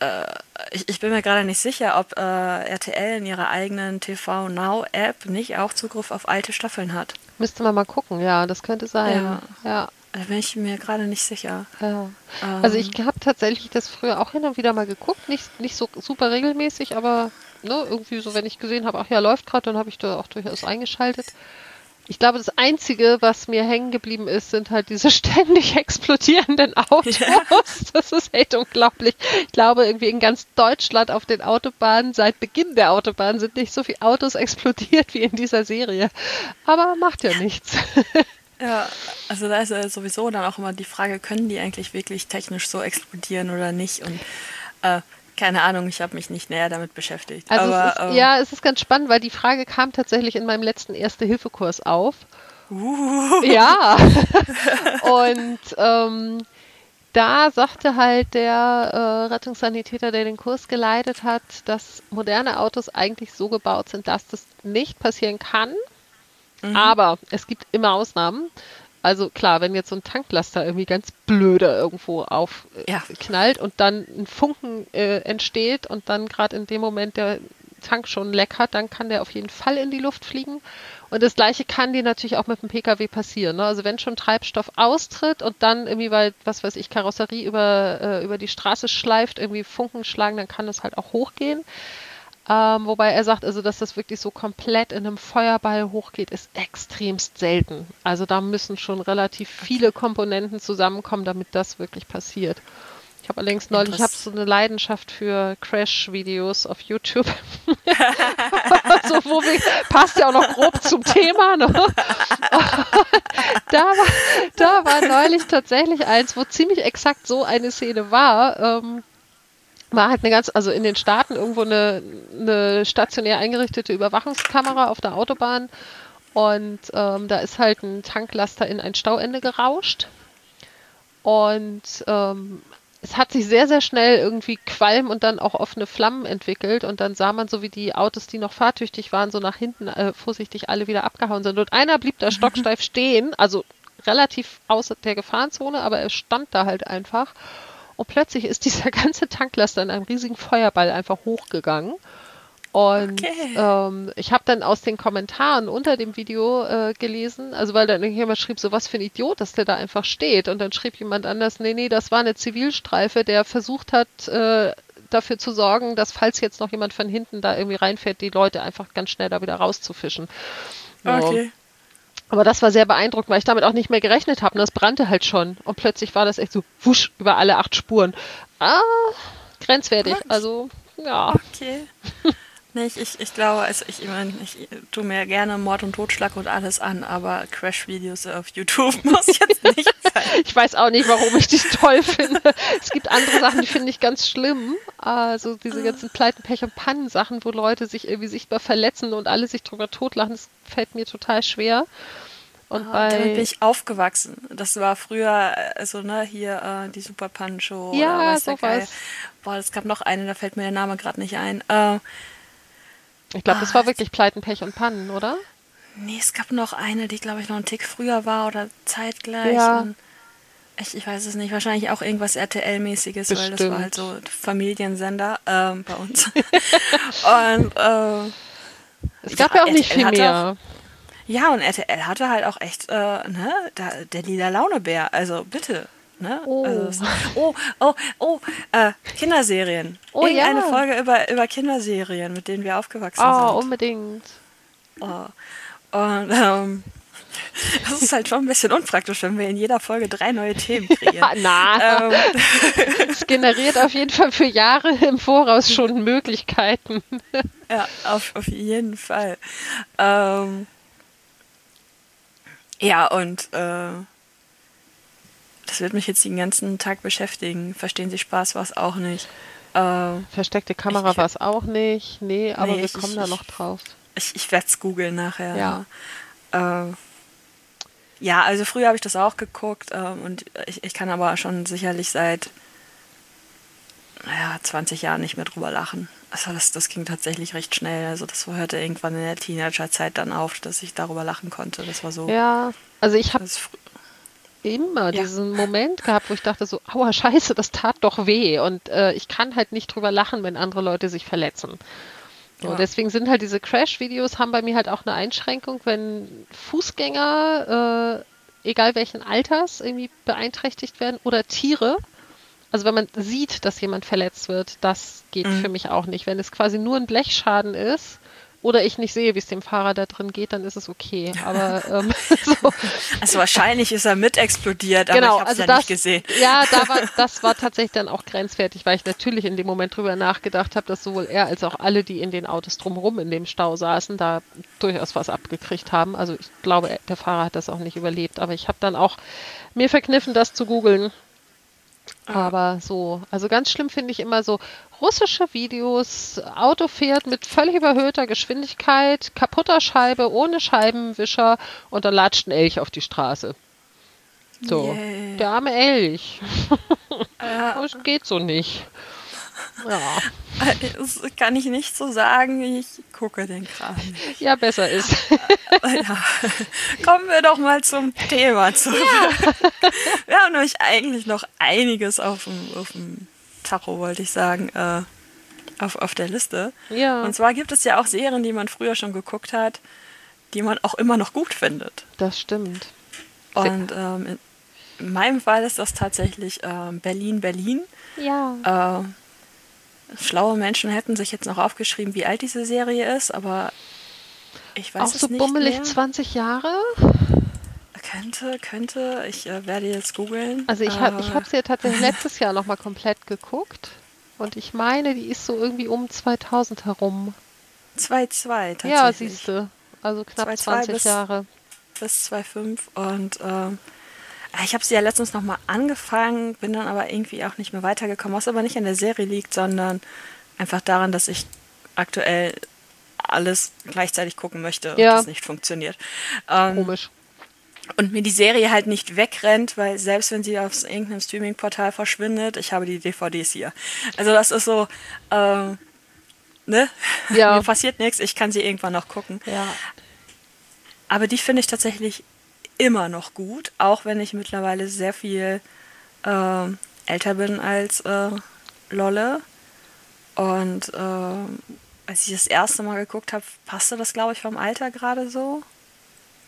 äh, ich, ich, bin mir gerade nicht sicher, ob äh, RTL in ihrer eigenen TV Now App nicht auch Zugriff auf alte Staffeln hat. Müsste man mal gucken, ja, das könnte sein. Ja. ja. Da bin ich mir gerade nicht sicher. Ja. Ähm. Also ich habe tatsächlich das früher auch hin und wieder mal geguckt, nicht, nicht so super regelmäßig, aber ne, irgendwie so, wenn ich gesehen habe, ach ja, läuft gerade, dann habe ich da auch durchaus eingeschaltet. Ich glaube, das Einzige, was mir hängen geblieben ist, sind halt diese ständig explodierenden Autos. Ja. Das ist echt unglaublich. Ich glaube, irgendwie in ganz Deutschland auf den Autobahnen, seit Beginn der Autobahn, sind nicht so viele Autos explodiert wie in dieser Serie. Aber macht ja nichts. Ja, also da ist ja sowieso dann auch immer die Frage, können die eigentlich wirklich technisch so explodieren oder nicht? Und äh, keine Ahnung, ich habe mich nicht näher damit beschäftigt. Also Aber, es ist, ähm, ja, es ist ganz spannend, weil die Frage kam tatsächlich in meinem letzten Erste-Hilfe-Kurs auf. Uh. Ja. Und ähm, da sagte halt der äh, Rettungssanitäter, der den Kurs geleitet hat, dass moderne Autos eigentlich so gebaut sind, dass das nicht passieren kann. Mhm. Aber es gibt immer Ausnahmen. Also klar, wenn jetzt so ein Tanklaster irgendwie ganz blöde irgendwo aufknallt ja. und dann ein Funken äh, entsteht und dann gerade in dem Moment der Tank schon leck hat, dann kann der auf jeden Fall in die Luft fliegen. Und das gleiche kann dir natürlich auch mit dem Pkw passieren. Ne? Also wenn schon Treibstoff austritt und dann irgendwie, weil, was weiß ich, Karosserie über, äh, über die Straße schleift, irgendwie Funken schlagen, dann kann das halt auch hochgehen. Ähm, wobei er sagt, also dass das wirklich so komplett in einem Feuerball hochgeht, ist extremst selten. Also da müssen schon relativ viele Komponenten zusammenkommen, damit das wirklich passiert. Ich habe allerdings neulich, ich habe so eine Leidenschaft für Crash-Videos auf YouTube. so, wo wir, passt ja auch noch grob zum Thema. Ne? da, war, da war neulich tatsächlich eins, wo ziemlich exakt so eine Szene war. Ähm, war halt eine ganz, also in den Staaten irgendwo eine, eine stationär eingerichtete Überwachungskamera auf der Autobahn. Und ähm, da ist halt ein Tanklaster in ein Stauende gerauscht. Und ähm, es hat sich sehr, sehr schnell irgendwie Qualm und dann auch offene Flammen entwickelt. Und dann sah man so, wie die Autos, die noch fahrtüchtig waren, so nach hinten äh, vorsichtig alle wieder abgehauen sind. Und einer blieb da stocksteif stehen, also relativ außer der Gefahrenzone, aber er stand da halt einfach und plötzlich ist dieser ganze Tanklaster in einem riesigen Feuerball einfach hochgegangen. Und okay. ähm, ich habe dann aus den Kommentaren unter dem Video äh, gelesen, also weil dann jemand schrieb, so was für ein Idiot, dass der da einfach steht. Und dann schrieb jemand anders, nee, nee, das war eine Zivilstreife, der versucht hat, äh, dafür zu sorgen, dass falls jetzt noch jemand von hinten da irgendwie reinfährt, die Leute einfach ganz schnell da wieder rauszufischen. Okay. Aber das war sehr beeindruckend, weil ich damit auch nicht mehr gerechnet habe. Und das brannte halt schon. Und plötzlich war das echt so wusch über alle acht Spuren. Ah, grenzwertig. Also, ja. Okay. nicht. Ich, ich glaube, also ich, ich, mein, ich tue mir gerne Mord und Totschlag und alles an, aber Crash-Videos auf YouTube muss jetzt nicht sein. ich weiß auch nicht, warum ich die toll finde. Es gibt andere Sachen, die finde ich ganz schlimm. Also diese ganzen Pleiten, Pech und Pannen-Sachen, wo Leute sich irgendwie sichtbar verletzen und alle sich drüber totlachen, das fällt mir total schwer. Und ah, bei damit bin ich aufgewachsen. Das war früher, also ne, hier äh, die Super Pancho ja, oder weiß sowas. Boah, es gab noch eine, da fällt mir der Name gerade nicht ein. Äh, ich glaube, das war ah, wirklich Pleiten, Pech und Pannen, oder? Nee, es gab noch eine, die, glaube ich, noch einen Tick früher war oder zeitgleich. Ja. Ich, ich, weiß es nicht, wahrscheinlich auch irgendwas RTL-mäßiges, weil das war halt so Familiensender ähm, bei uns. und äh, es gab ja, ja auch nicht viel mehr. Ja, und RTL hatte halt auch echt, äh, ne, da, der lila Launebär, also bitte. Ne? Oh. Also, oh, oh, oh, äh, Kinderserien. Oh Irgendeine ja. Folge über, über Kinderserien, mit denen wir aufgewachsen oh, sind. Oh, unbedingt. Oh. Und ähm, das ist halt schon ein bisschen unpraktisch, wenn wir in jeder Folge drei neue Themen kreieren. Na, ähm. es generiert auf jeden Fall für Jahre im Voraus schon Möglichkeiten. ja, auf, auf jeden Fall. Ähm, ja, und äh, das wird mich jetzt den ganzen Tag beschäftigen. Verstehen Sie Spaß war es auch nicht. Äh, Versteckte Kamera war es auch nicht. Nee, aber nee, wir kommen ich, da noch drauf. Ich, ich werde es googeln nachher. Ja. Äh, ja, also früher habe ich das auch geguckt äh, und ich, ich kann aber schon sicherlich seit naja, 20 Jahren nicht mehr drüber lachen. Also das, das ging tatsächlich recht schnell. Also das hörte irgendwann in der Teenagerzeit dann auf, dass ich darüber lachen konnte. Das war so. Ja, also ich habe immer ja. diesen Moment gehabt, wo ich dachte so, aua, scheiße, das tat doch weh. Und äh, ich kann halt nicht drüber lachen, wenn andere Leute sich verletzen. Ja. Deswegen sind halt diese Crash-Videos haben bei mir halt auch eine Einschränkung, wenn Fußgänger, äh, egal welchen Alters, irgendwie beeinträchtigt werden oder Tiere, also wenn man sieht, dass jemand verletzt wird, das geht mhm. für mich auch nicht. Wenn es quasi nur ein Blechschaden ist oder ich nicht sehe, wie es dem Fahrer da drin geht, dann ist es okay. Aber ähm, so. Also wahrscheinlich ist er mit explodiert, aber genau, ich habe also ja das, nicht gesehen. Ja, da war, das war tatsächlich dann auch grenzwertig, weil ich natürlich in dem Moment drüber nachgedacht habe, dass sowohl er als auch alle, die in den Autos drumherum in dem Stau saßen, da durchaus was abgekriegt haben. Also ich glaube, der Fahrer hat das auch nicht überlebt. Aber ich habe dann auch mir verkniffen, das zu googeln aber so, also ganz schlimm finde ich immer so russische Videos, Auto fährt mit völlig überhöhter Geschwindigkeit, kaputter Scheibe, ohne Scheibenwischer und dann latscht ein Elch auf die Straße. So, yeah. der arme Elch. Das geht so nicht. Ja. Das kann ich nicht so sagen, ich gucke den Kram. Ja, besser ist. Ja. Kommen wir doch mal zum Thema zurück. Ja. Wir haben nämlich eigentlich noch einiges auf dem, auf dem Tacho, wollte ich sagen, äh, auf, auf der Liste. Ja. Und zwar gibt es ja auch Serien, die man früher schon geguckt hat, die man auch immer noch gut findet. Das stimmt. Und ähm, in, in meinem Fall ist das tatsächlich ähm, Berlin, Berlin. Ja. Äh, Schlaue Menschen hätten sich jetzt noch aufgeschrieben, wie alt diese Serie ist, aber ich weiß Auch es so nicht bummelig mehr. 20 Jahre? Könnte, könnte. Ich äh, werde jetzt googeln. Also ich habe ich sie ja tatsächlich letztes Jahr nochmal komplett geguckt. Und ich meine, die ist so irgendwie um 2000 herum. 2,2 tatsächlich. Ja, siehst du. Also knapp 2, 20 bis, Jahre. Bis 2,5 und ähm, ich habe sie ja letztens nochmal angefangen, bin dann aber irgendwie auch nicht mehr weitergekommen, was aber nicht an der Serie liegt, sondern einfach daran, dass ich aktuell alles gleichzeitig gucken möchte und ja. das nicht funktioniert. Ähm, Komisch. Und mir die Serie halt nicht wegrennt, weil selbst wenn sie auf irgendeinem Streaming-Portal verschwindet, ich habe die DVDs hier. Also das ist so, ähm, ne? Ja. mir passiert nichts, ich kann sie irgendwann noch gucken. Ja. Aber die finde ich tatsächlich immer noch gut, auch wenn ich mittlerweile sehr viel äh, älter bin als äh, Lolle. Und äh, als ich das erste Mal geguckt habe, passte das, glaube ich, vom Alter gerade so.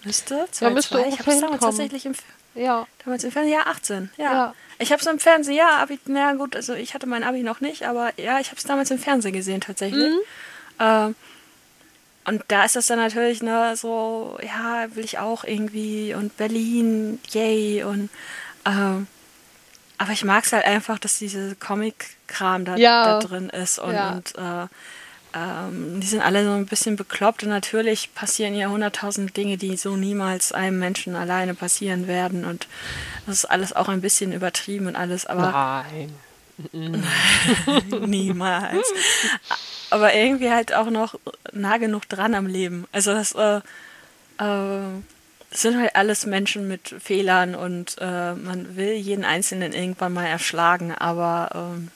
Müsste? Zwei, ja, müsste zwei. Ich habe es damals tatsächlich im, ja. damals im Fernsehen, ja, 18. Ja. ja. Ich habe es im Fernsehen, ja, Abi, na gut, also ich hatte mein Abi noch nicht, aber ja, ich habe es damals im Fernsehen gesehen tatsächlich. Mhm. Ähm, und da ist das dann natürlich ne, so, ja, will ich auch irgendwie und Berlin, yay und ähm, aber ich mag es halt einfach, dass diese Comic-Kram da, ja. da, drin ist und, ja. und äh, ähm, die sind alle so ein bisschen bekloppt und natürlich passieren ja hunderttausend Dinge, die so niemals einem Menschen alleine passieren werden und das ist alles auch ein bisschen übertrieben und alles, aber Nein. niemals. Aber irgendwie halt auch noch nah genug dran am Leben. Also das äh, äh, sind halt alles Menschen mit Fehlern und äh, man will jeden Einzelnen irgendwann mal erschlagen, aber ähm,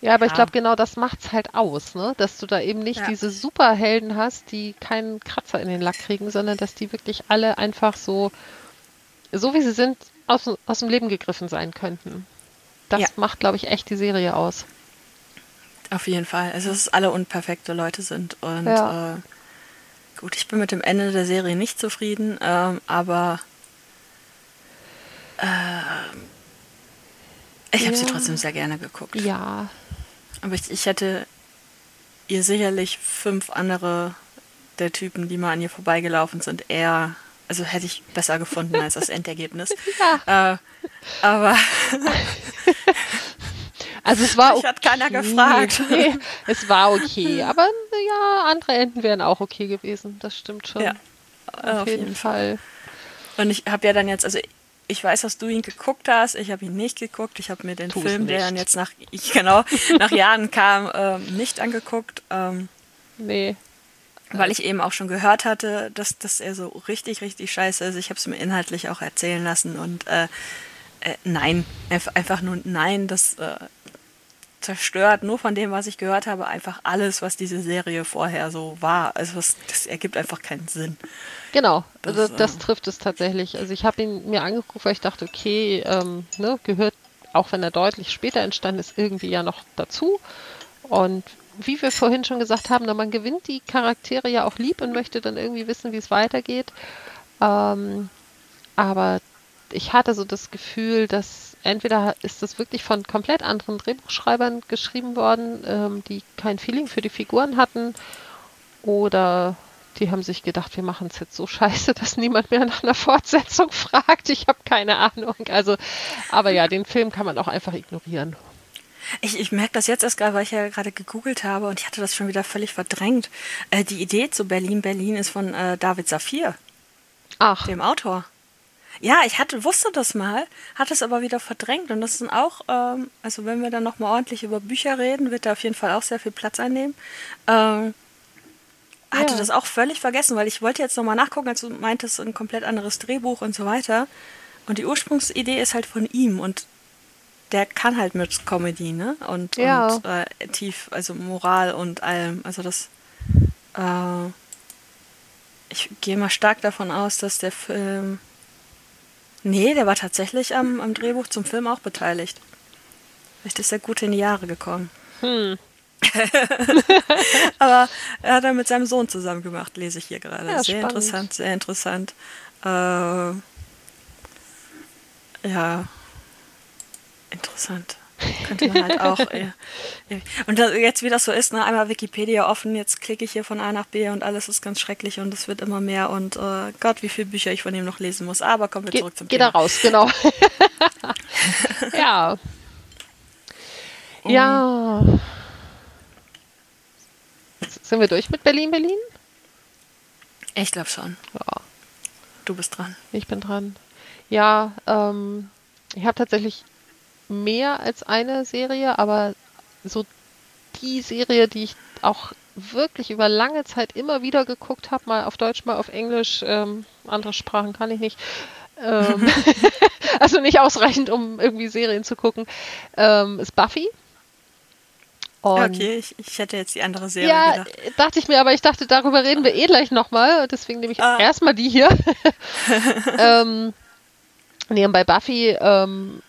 Ja, aber ich Ja. glaube, genau das macht's halt aus, ne? Dass du da eben nicht Ja. diese Superhelden hast, die keinen Kratzer in den Lack kriegen, sondern dass die wirklich alle einfach so, so wie sie sind, aus, aus dem Leben gegriffen sein könnten. Das Ja. macht, glaube ich, echt die Serie aus. Auf jeden Fall. Also, dass es alle unperfekte Leute sind. Und Ja. äh, gut, ich bin mit dem Ende der Serie nicht zufrieden, ähm, aber äh, ich habe sie Ja. trotzdem sehr gerne geguckt. Ja, Aber ich, ich hätte ihr sicherlich fünf andere der Typen, die mal an ihr vorbeigelaufen sind, eher, also hätte ich besser gefunden als das Endergebnis. Äh, aber also es war Mich hat keiner gefragt. Nee, es war okay, aber ja, andere Enden wären auch okay gewesen. Das stimmt schon. ja, auf, jeden Fall. Und ich habe ja dann jetzt, also ich weiß, dass du ihn geguckt hast. Ich habe ihn nicht geguckt. Ich habe mir den Tu's Film, der nicht. dann jetzt nach, ich, genau, nach Jahren kam, ähm, nicht angeguckt, ähm, Nee. Weil ich eben auch schon gehört hatte, dass, dass er so richtig, richtig scheiße ist. Ich habe es mir inhaltlich auch erzählen lassen und äh, äh, nein, einfach, nur nein, das äh, zerstört nur von dem, was ich gehört habe, einfach alles, was diese Serie vorher so war. Also das, das ergibt einfach keinen Sinn. Genau, Das, also das ähm, trifft es tatsächlich. Also ich habe ihn mir angeguckt, weil ich dachte, okay, ähm, ne, gehört, auch wenn er deutlich später entstanden ist, irgendwie ja noch dazu. Und wie wir vorhin schon gesagt haben, man gewinnt die Charaktere ja auch lieb und möchte dann irgendwie wissen, wie es weitergeht. Ähm, aber ich hatte so das Gefühl, dass entweder ist das wirklich von komplett anderen Drehbuchschreibern geschrieben worden, ähm, die kein Feeling für die Figuren hatten, oder die haben sich gedacht, wir machen es jetzt so scheiße, dass niemand mehr nach einer Fortsetzung fragt. Ich habe keine Ahnung. Also, aber ja, den Film kann man auch einfach ignorieren. Ich, ich merke das jetzt erst gerade, weil ich ja gerade gegoogelt habe und ich hatte das schon wieder völlig verdrängt. Äh, die Idee zu Berlin Berlin ist von äh, David Safir, Ach, dem Autor. Ja, ich hatte, wusste das mal, hatte es aber wieder verdrängt. Und das sind auch, ähm, also wenn wir dann nochmal ordentlich über Bücher reden, wird er auf jeden Fall auch sehr viel Platz einnehmen. Ähm, hatte Ja. das auch völlig vergessen, weil ich wollte jetzt nochmal nachgucken, als du meintest, ein komplett anderes Drehbuch und so weiter. Und die Ursprungsidee ist halt von ihm und der kann halt mit Comedy, ne? Und, Ja. und äh, tief, also Moral und allem. Also das, äh, ich gehe mal stark davon aus, dass der Film. Nee, der war tatsächlich am, am Drehbuch zum Film auch beteiligt. Vielleicht ist er gut in die Jahre gekommen. hm. Aber er hat er mit seinem Sohn zusammen gemacht, lese ich hier gerade. Ja, sehr spannend. interessant, sehr interessant. Äh, ja, interessant. Könnte man halt auch. äh, und das, jetzt, wie das so ist, ne, einmal Wikipedia offen, jetzt klicke ich hier von A nach B und alles ist ganz schrecklich und es wird immer mehr und äh, Gott, wie viele Bücher ich von ihm noch lesen muss. Aber kommen wir Ge zurück zum geh da Thema. raus, genau. ja. Ja. Sind wir durch mit Berlin, Berlin? Ich glaube schon. Ja. Du bist dran. Ich bin dran. Ja, ähm, ich habe tatsächlich mehr als eine Serie, aber so die Serie, die ich auch wirklich über lange Zeit immer wieder geguckt habe, mal auf Deutsch, mal auf Englisch, ähm, andere Sprachen kann ich nicht. Ähm, also nicht ausreichend, um irgendwie Serien zu gucken, ähm, ist Buffy. Und okay, ich, ich hätte jetzt die andere Serie ja, gedacht. dachte ich mir, aber ich dachte, darüber reden wir eh gleich nochmal. Deswegen nehme ich Ah. erstmal die hier. ähm, nee, und bei Buffy ähm,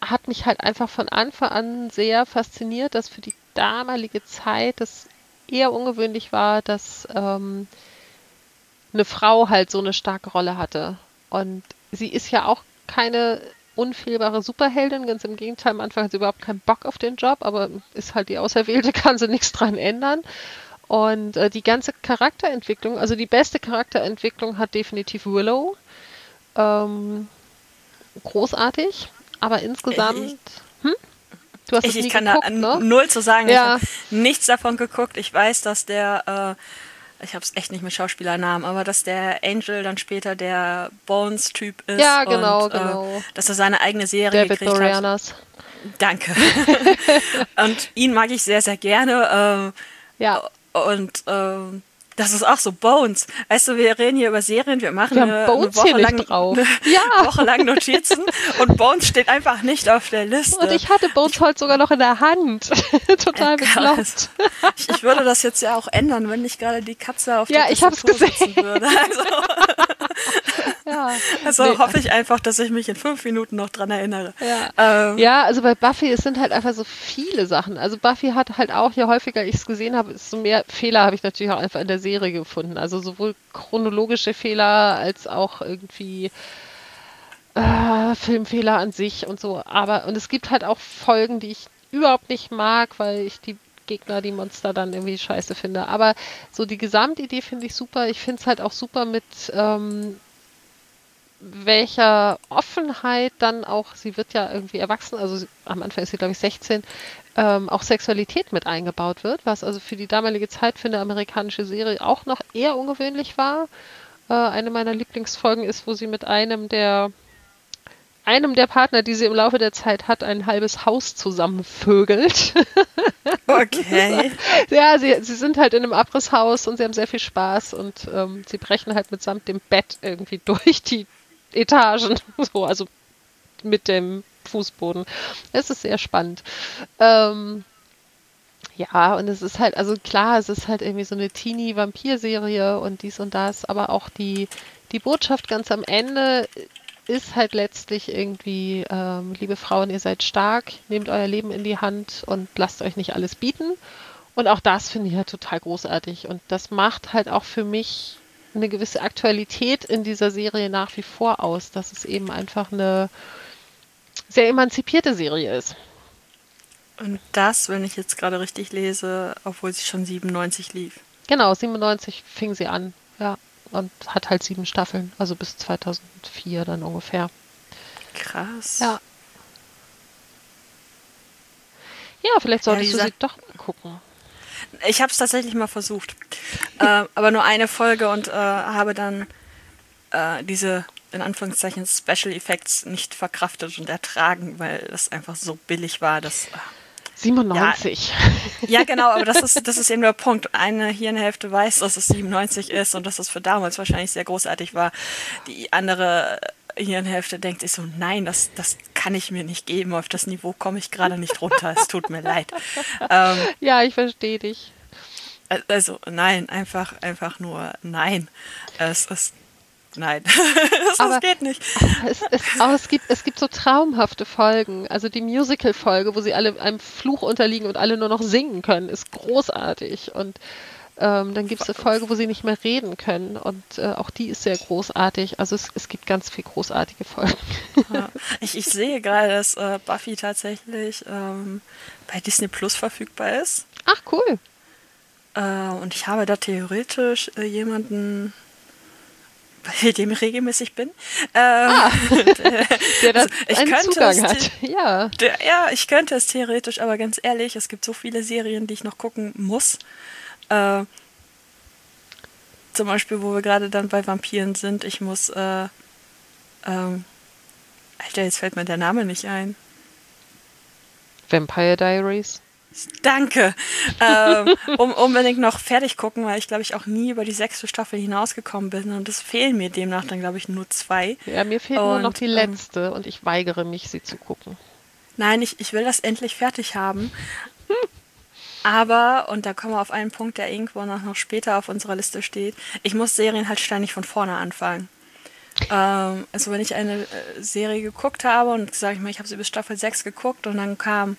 hat mich halt einfach von Anfang an sehr fasziniert, dass für die damalige Zeit das eher ungewöhnlich war, dass ähm, eine Frau halt so eine starke Rolle hatte. Und sie ist ja auch keine unfehlbare Superheldin, ganz im Gegenteil, am Anfang hat sie überhaupt keinen Bock auf den Job, aber ist halt die Auserwählte, kann sie nichts dran ändern. Und äh, die ganze Charakterentwicklung, also die beste Charakterentwicklung hat definitiv Willow. Ähm, großartig, aber insgesamt. Hm? Du hast ich, ich kann geguckt, da ne? null zu sagen. Ja. Ich habe nichts davon geguckt. Ich weiß, dass der, äh, ich habe es echt nicht mit Schauspielernamen, aber dass der Angel dann später der Bones-Typ ist. Ja, genau, und, genau. Äh, dass er seine eigene Serie David gekriegt hat. Boreanaz. Danke. und ihn mag ich sehr, sehr gerne. Ja. Äh, und ähm, das ist auch so Bones. Weißt du, wir reden hier über Serien, wir machen Wir eine, Bones eine Woche lang, drauf. eine Ja. Woche lang Notizen und Bones steht einfach nicht auf der Liste. Und ich hatte Bones Holz sogar noch in der Hand. Total bekloppt. Ich, ich würde das jetzt ja auch ändern, wenn nicht gerade die Katze auf Ja, der gesehen. sitzen würde. Also, Ja. also Nee. hoffe ich einfach, dass ich mich in fünf Minuten noch dran erinnere. Ja. Ähm, Ja, also bei Buffy, es sind halt einfach so viele Sachen. Also Buffy hat halt auch, je häufiger ich es gesehen habe, so mehr Fehler habe ich natürlich auch einfach in der Serie gefunden. Also sowohl chronologische Fehler als auch irgendwie äh, Filmfehler an sich und so. Aber, und es gibt halt auch Folgen, die ich überhaupt nicht mag, weil ich die Gegner, die Monster dann irgendwie scheiße finde. Aber so die Gesamtidee finde ich super. Ich finde es halt auch super mit ähm, welcher Offenheit dann auch, sie wird ja irgendwie erwachsen, also sie, am Anfang ist sie, glaube ich, 16, ähm, auch Sexualität mit eingebaut wird, was also für die damalige Zeit für eine amerikanische Serie auch noch eher ungewöhnlich war. Äh, eine meiner Lieblingsfolgen ist, wo sie mit einem der einem der Partner, die sie im Laufe der Zeit hat, ein halbes Haus zusammenvögelt. Okay. ja, sie, sie sind halt in einem Abrisshaus und sie haben sehr viel Spaß und ähm, sie brechen halt mitsamt dem Bett irgendwie durch die Etagen. So, also mit dem Fußboden. Es ist sehr spannend. Ähm, ja, und es ist halt, also klar, es ist halt irgendwie so eine Teenie-Vampir-Serie und dies und das, aber auch die, die Botschaft ganz am Ende ist halt letztlich irgendwie, ähm, liebe Frauen, ihr seid stark, nehmt euer Leben in die Hand und lasst euch nicht alles bieten. Und auch das finde ich halt total großartig. Und das macht halt auch für mich eine gewisse Aktualität in dieser Serie nach wie vor aus, dass es eben einfach eine sehr emanzipierte Serie ist. Und das, wenn ich jetzt gerade richtig lese, obwohl sie schon 97 lief. Genau, 97 fing sie an, ja. Und hat halt sieben Staffeln, also bis 2004 dann ungefähr. Krass. Ja. Ja, vielleicht Ja, solltest wie du sie doch mal gucken. Ich habe es tatsächlich mal versucht. äh, aber nur eine Folge und äh, habe dann äh, diese, in Anführungszeichen, Special Effects nicht verkraftet und ertragen, weil das einfach so billig war, dass. äh, 97. Ja, genau, aber das ist, das ist eben der Punkt. Eine Hirnhälfte weiß, dass es 97 ist und dass es für damals wahrscheinlich sehr großartig war. Die andere Hirnhälfte denkt sich so, nein, das, das kann ich mir nicht geben. Auf das Niveau komme ich gerade nicht runter. Es tut mir leid. Ähm, Ja, ich verstehe dich. also, nein, einfach, einfach nur nein. Es ist, nein. das, Aber- geht nicht. Es, es, aber es gibt, es gibt so traumhafte Folgen. Also die Musical-Folge, wo sie alle einem Fluch unterliegen und alle nur noch singen können, ist großartig. Und ähm, dann gibt es eine Folge, wo sie nicht mehr reden können. Und äh, auch die ist sehr großartig. Also es, es gibt ganz viel großartige Folgen. Ja. Ich, ich sehe gerade, dass äh, Buffy tatsächlich ähm, bei Disney Plus verfügbar ist. Ach, cool. Äh, und ich habe da theoretisch äh, jemanden, bei dem ich regelmäßig bin. Ähm, Der da Also, ich einen könnte Zugang es hat. Ja. der, ja, ich könnte es theoretisch, aber ganz ehrlich, es gibt so viele Serien, die ich noch gucken muss. Äh, zum Beispiel, wo wir gerade dann bei Vampiren sind. Ich muss, äh, ähm, Alter, jetzt fällt mir der Name nicht ein. Vampire Diaries. Danke. ähm, um unbedingt noch fertig gucken, weil ich glaube ich auch nie über die sechste Staffel hinausgekommen bin und es fehlen mir demnach dann glaube ich nur zwei. Ja, mir fehlt nur noch die ähm, letzte und ich weigere mich, sie zu gucken. Nein, ich, ich will das endlich fertig haben. Aber, und da kommen wir auf einen Punkt, der irgendwo noch, noch später auf unserer Liste steht, ich muss Serien halt ständig von vorne anfangen. Ähm, also wenn ich eine äh, Serie geguckt habe und sage ich mal, ich habe sie bis Staffel 6 geguckt und dann kam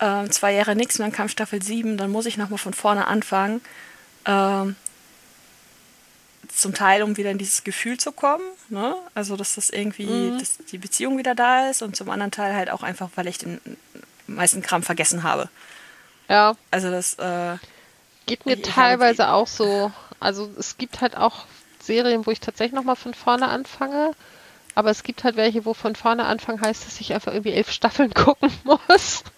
ähm, zwei Jahre nichts und dann kam Staffel 7, dann muss ich nochmal von vorne anfangen. Ähm, zum Teil, um wieder in dieses Gefühl zu kommen, ne? also dass das irgendwie, dass die Beziehung wieder da ist und zum anderen Teil halt auch einfach, weil ich den meisten Kram vergessen habe. Ja, Also das, äh, geht mir teilweise auch so. Also es gibt halt auch Serien, wo ich tatsächlich nochmal von vorne anfange. Aber es gibt halt welche, wo von vorne anfangen heißt, dass ich einfach irgendwie elf Staffeln gucken muss.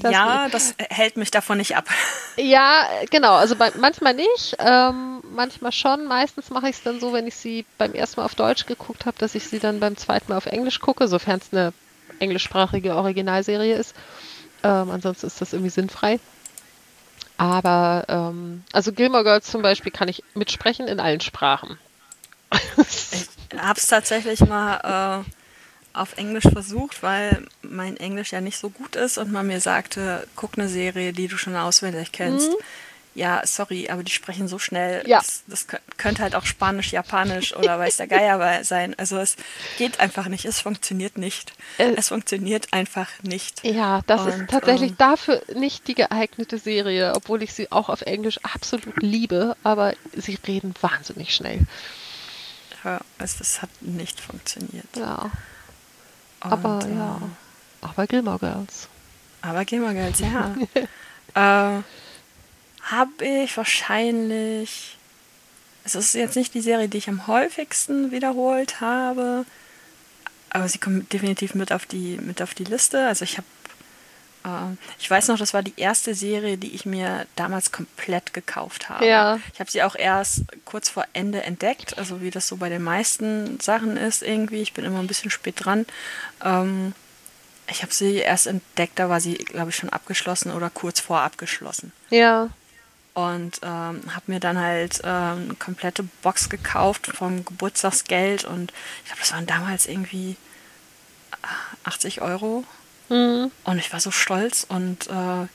Das ja, das hält mich davon nicht ab. Ja, genau. Also bei, manchmal nicht, ähm, manchmal schon. Meistens mache ich es dann so, wenn ich sie beim ersten Mal auf Deutsch geguckt habe, dass ich sie dann beim zweiten Mal auf Englisch gucke, sofern es eine englischsprachige Originalserie ist. Ähm, ansonsten ist das irgendwie sinnfrei. Aber, ähm, also Gilmore Girls zum Beispiel kann ich mitsprechen in allen Sprachen. ich habe es tatsächlich mal äh, auf Englisch versucht, weil mein Englisch ja nicht so gut ist und man mir sagte, guck eine Serie, die du schon auswendig kennst. Mhm ja, sorry, aber die sprechen so schnell. Ja. Das, das könnte halt auch Spanisch, Japanisch oder weiß der Geier sein. Also es geht einfach nicht, es funktioniert nicht. Äh, es funktioniert einfach nicht. Ja, das Und, ist tatsächlich ähm, dafür nicht die geeignete Serie, obwohl ich sie auch auf Englisch absolut liebe, aber sie reden wahnsinnig schnell. Ja, es, es hat nicht funktioniert. Ja. Und, aber äh, ja. Aber Gilmore Girls. Aber Gilmore Girls, ja. äh, habe ich wahrscheinlich. Es ist jetzt nicht die Serie, die ich am häufigsten wiederholt habe, aber sie kommt definitiv mit auf die, mit auf die Liste. Also ich habe, äh, ich weiß noch, das war die erste Serie, die ich mir damals komplett gekauft habe. Ja. Ich habe sie auch erst kurz vor Ende entdeckt, also wie das so bei den meisten Sachen ist irgendwie. Ich bin immer ein bisschen spät dran. Ähm, ich habe sie erst entdeckt, da war sie, glaube ich, schon abgeschlossen oder kurz vor abgeschlossen. Ja und ähm, habe mir dann halt ähm, eine komplette Box gekauft vom Geburtstagsgeld und ich glaube, das waren damals irgendwie 80 Euro mhm. und ich war so stolz und äh,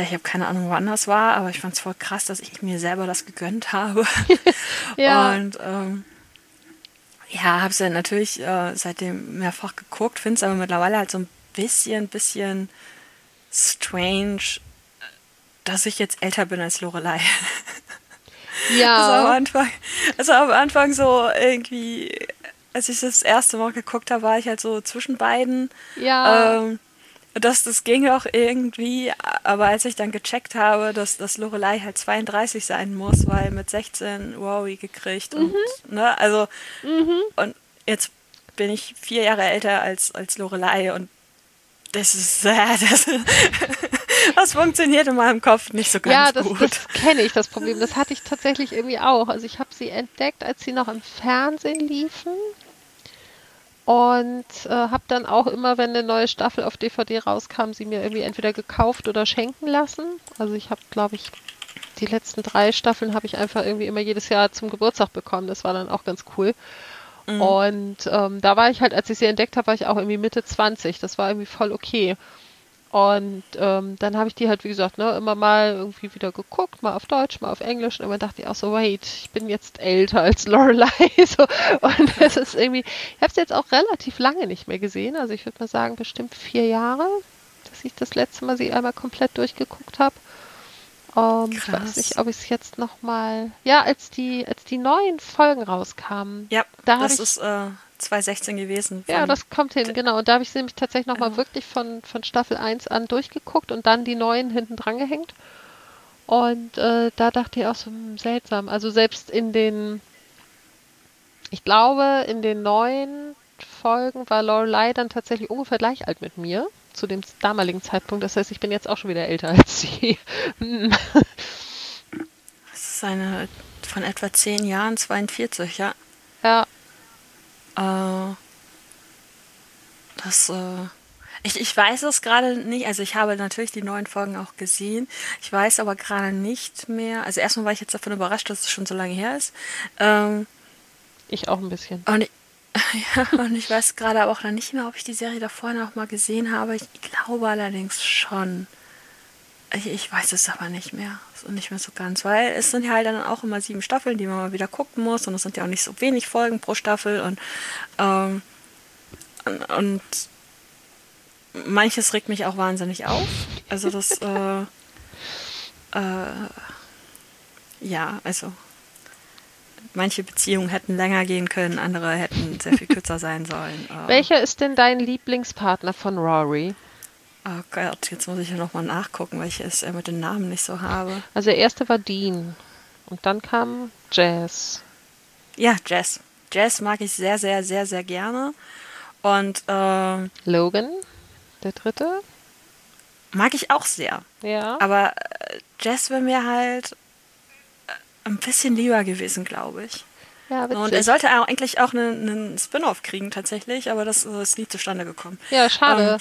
ich habe keine Ahnung, wann das war, aber ich fand es voll krass, dass ich mir selber das gegönnt habe. ja. Und ähm, ja, habe es ja natürlich äh, seitdem mehrfach geguckt, finde es aber mittlerweile halt so ein bisschen, bisschen strange, dass ich jetzt älter bin als Lorelei. Ja. Also am Anfang, also am Anfang so irgendwie, als ich das erste Mal geguckt habe, war ich halt so zwischen beiden. Ja. Ähm, das, das ging auch irgendwie, aber als ich dann gecheckt habe, dass, dass Lorelei halt 32 sein muss, weil mit 16 Wowie gekriegt mhm. und, ne, also, mhm. und jetzt bin ich vier Jahre älter als, als Lorelei und das ist, äh, das, das funktioniert in meinem Kopf nicht so ganz ja, das, gut. das kenne ich, das Problem. Das hatte ich tatsächlich irgendwie auch. Also ich habe sie entdeckt, als sie noch im Fernsehen liefen. Und äh, habe dann auch immer, wenn eine neue Staffel auf DVD rauskam, sie mir irgendwie entweder gekauft oder schenken lassen. Also ich habe, glaube ich, die letzten drei Staffeln habe ich einfach irgendwie immer jedes Jahr zum Geburtstag bekommen. Das war dann auch ganz cool. Mhm. Und ähm, da war ich halt, als ich sie entdeckt habe, war ich auch irgendwie Mitte 20. Das war irgendwie voll okay. Und ähm, dann habe ich die halt, wie gesagt, ne, immer mal irgendwie wieder geguckt, mal auf Deutsch, mal auf Englisch. Und immer dachte ich auch so, wait, ich bin jetzt älter als Lorelei. so. Und es ist irgendwie, ich habe es jetzt auch relativ lange nicht mehr gesehen. Also ich würde mal sagen, bestimmt vier Jahre, dass ich das letzte Mal sie einmal komplett durchgeguckt habe. Um, ich weiß nicht, ob ich es jetzt noch mal. Ja, als die, als die neuen Folgen rauskamen. Ja, da das ich, ist äh, 2016 gewesen. Ja, das kommt hin, genau. Und da habe ich sie nämlich tatsächlich noch mal wirklich von, von Staffel 1 an durchgeguckt und dann die neuen hinten dran gehängt. Und äh, da dachte ich auch so hm, seltsam. Also selbst in den, ich glaube, in den neuen Folgen war Lorelei dann tatsächlich ungefähr gleich alt mit mir zu dem damaligen Zeitpunkt. Das heißt, ich bin jetzt auch schon wieder älter als sie. das ist eine von etwa zehn Jahren, 42, ja. Ja. Äh, das, äh, ich, ich weiß es gerade nicht. Also ich habe natürlich die neuen Folgen auch gesehen. Ich weiß aber gerade nicht mehr. Also erstmal war ich jetzt davon überrascht, dass es schon so lange her ist. Ähm, ich auch ein bisschen. Und ich, Ja, und ich weiß gerade auch noch nicht mehr, ob ich die Serie davor noch mal gesehen habe. Ich glaube allerdings schon. Ich, ich weiß es aber nicht mehr. So nicht mehr so ganz, weil es sind ja halt dann auch immer sieben Staffeln, die man mal wieder gucken muss. Und es sind ja auch nicht so wenig Folgen pro Staffel. Und, ähm, und, und manches regt mich auch wahnsinnig auf. Also das, äh, äh, ja, also manche Beziehungen hätten länger gehen können, andere hätten sehr viel kürzer sein sollen. Äh, Welcher ist denn dein Lieblingspartner von Rory? Oh Gott, jetzt muss ich ja nochmal nachgucken, welche ich es mit den Namen nicht so habe. Also der erste war Dean und dann kam Jazz. Ja, Jazz. Jazz mag ich sehr, sehr, sehr, sehr gerne. Und äh, Logan? Der dritte? Mag ich auch sehr. Ja. Aber äh, Jess wäre mir halt äh, ein bisschen lieber gewesen, glaube ich. Ja. Und er sollte auch eigentlich auch einen, einen Spin-off kriegen, tatsächlich, aber das ist nie zustande gekommen. ja, schade.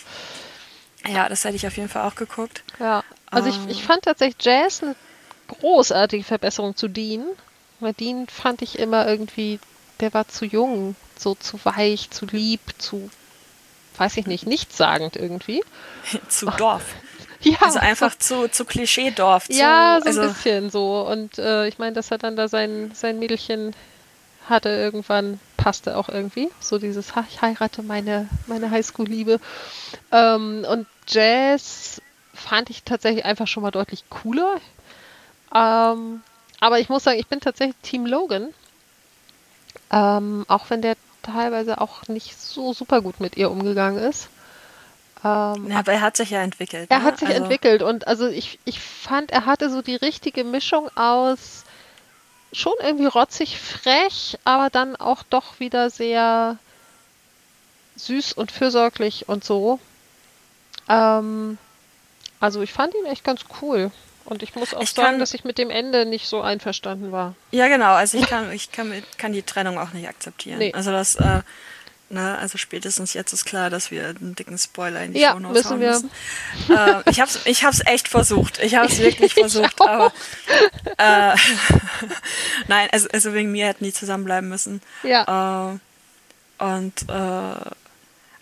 Ja, das hätte ich auf jeden Fall auch geguckt. Ja, also ich, Ähm. ich fand tatsächlich Jazz eine großartige Verbesserung zu Dean. Weil Dean fand ich immer irgendwie, der war zu jung, so zu weich, zu lieb, zu, weiß ich nicht, nichtssagend irgendwie. zu Dorf. Ja, Also einfach zu, zu Klischee-Dorf. Zu, ja, so also, ein bisschen so. Und äh, ich meine, dass er dann da sein, sein Mädelchen hatte irgendwann, passte auch irgendwie. So dieses, ha, ich heirate meine, meine Highschool-Liebe. Ähm, und Jazz fand ich tatsächlich einfach schon mal deutlich cooler. Ähm, aber ich muss sagen, ich bin tatsächlich Team Logan. Ähm, auch wenn der teilweise auch nicht so super gut mit ihr umgegangen ist. Ähm, Ja, aber er hat sich ja entwickelt. er ne? hat sich also, entwickelt und also ich, ich fand, er hatte so die richtige Mischung aus schon irgendwie rotzig frech, aber dann auch doch wieder sehr süß und fürsorglich und so. Ähm, also ich fand ihn echt ganz cool. Und ich muss auch Ich sagen, kann- dass ich mit dem Ende nicht so einverstanden war. Ja, genau. Also ich kann, ich kann, kann die Trennung auch nicht akzeptieren. Nee. Also das, äh, ne, also spätestens jetzt ist klar, dass wir einen dicken Spoiler in die Ja, Shownotes müssen wir. müssen. äh, ich hab's, ich hab's echt versucht. Ich hab's wirklich versucht, aber äh, nein, also, also wegen mir hätten die zusammenbleiben müssen. Ja, Äh, und äh,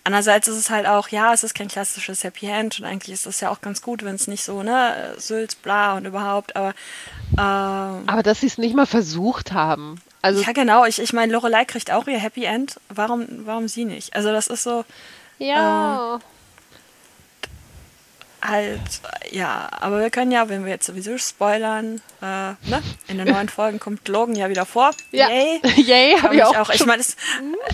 andererseits ist es halt auch, ja, es ist kein klassisches Happy End und eigentlich ist das ja auch ganz gut, wenn es nicht so, ne, Sülz, bla und überhaupt, aber ähm, aber dass sie es nicht mal versucht haben. Also ja, genau. Ich, ich meine, Lorelei kriegt auch ihr Happy End. Warum, warum sie nicht? Also das ist so ja, halt, äh, ja. Aber wir können ja, wenn wir jetzt sowieso spoilern, äh, ne? In den neuen Folgen kommt Logan ja wieder vor. ja, Yay. yay, Hab habe ich auch. auch. Ich meine, es,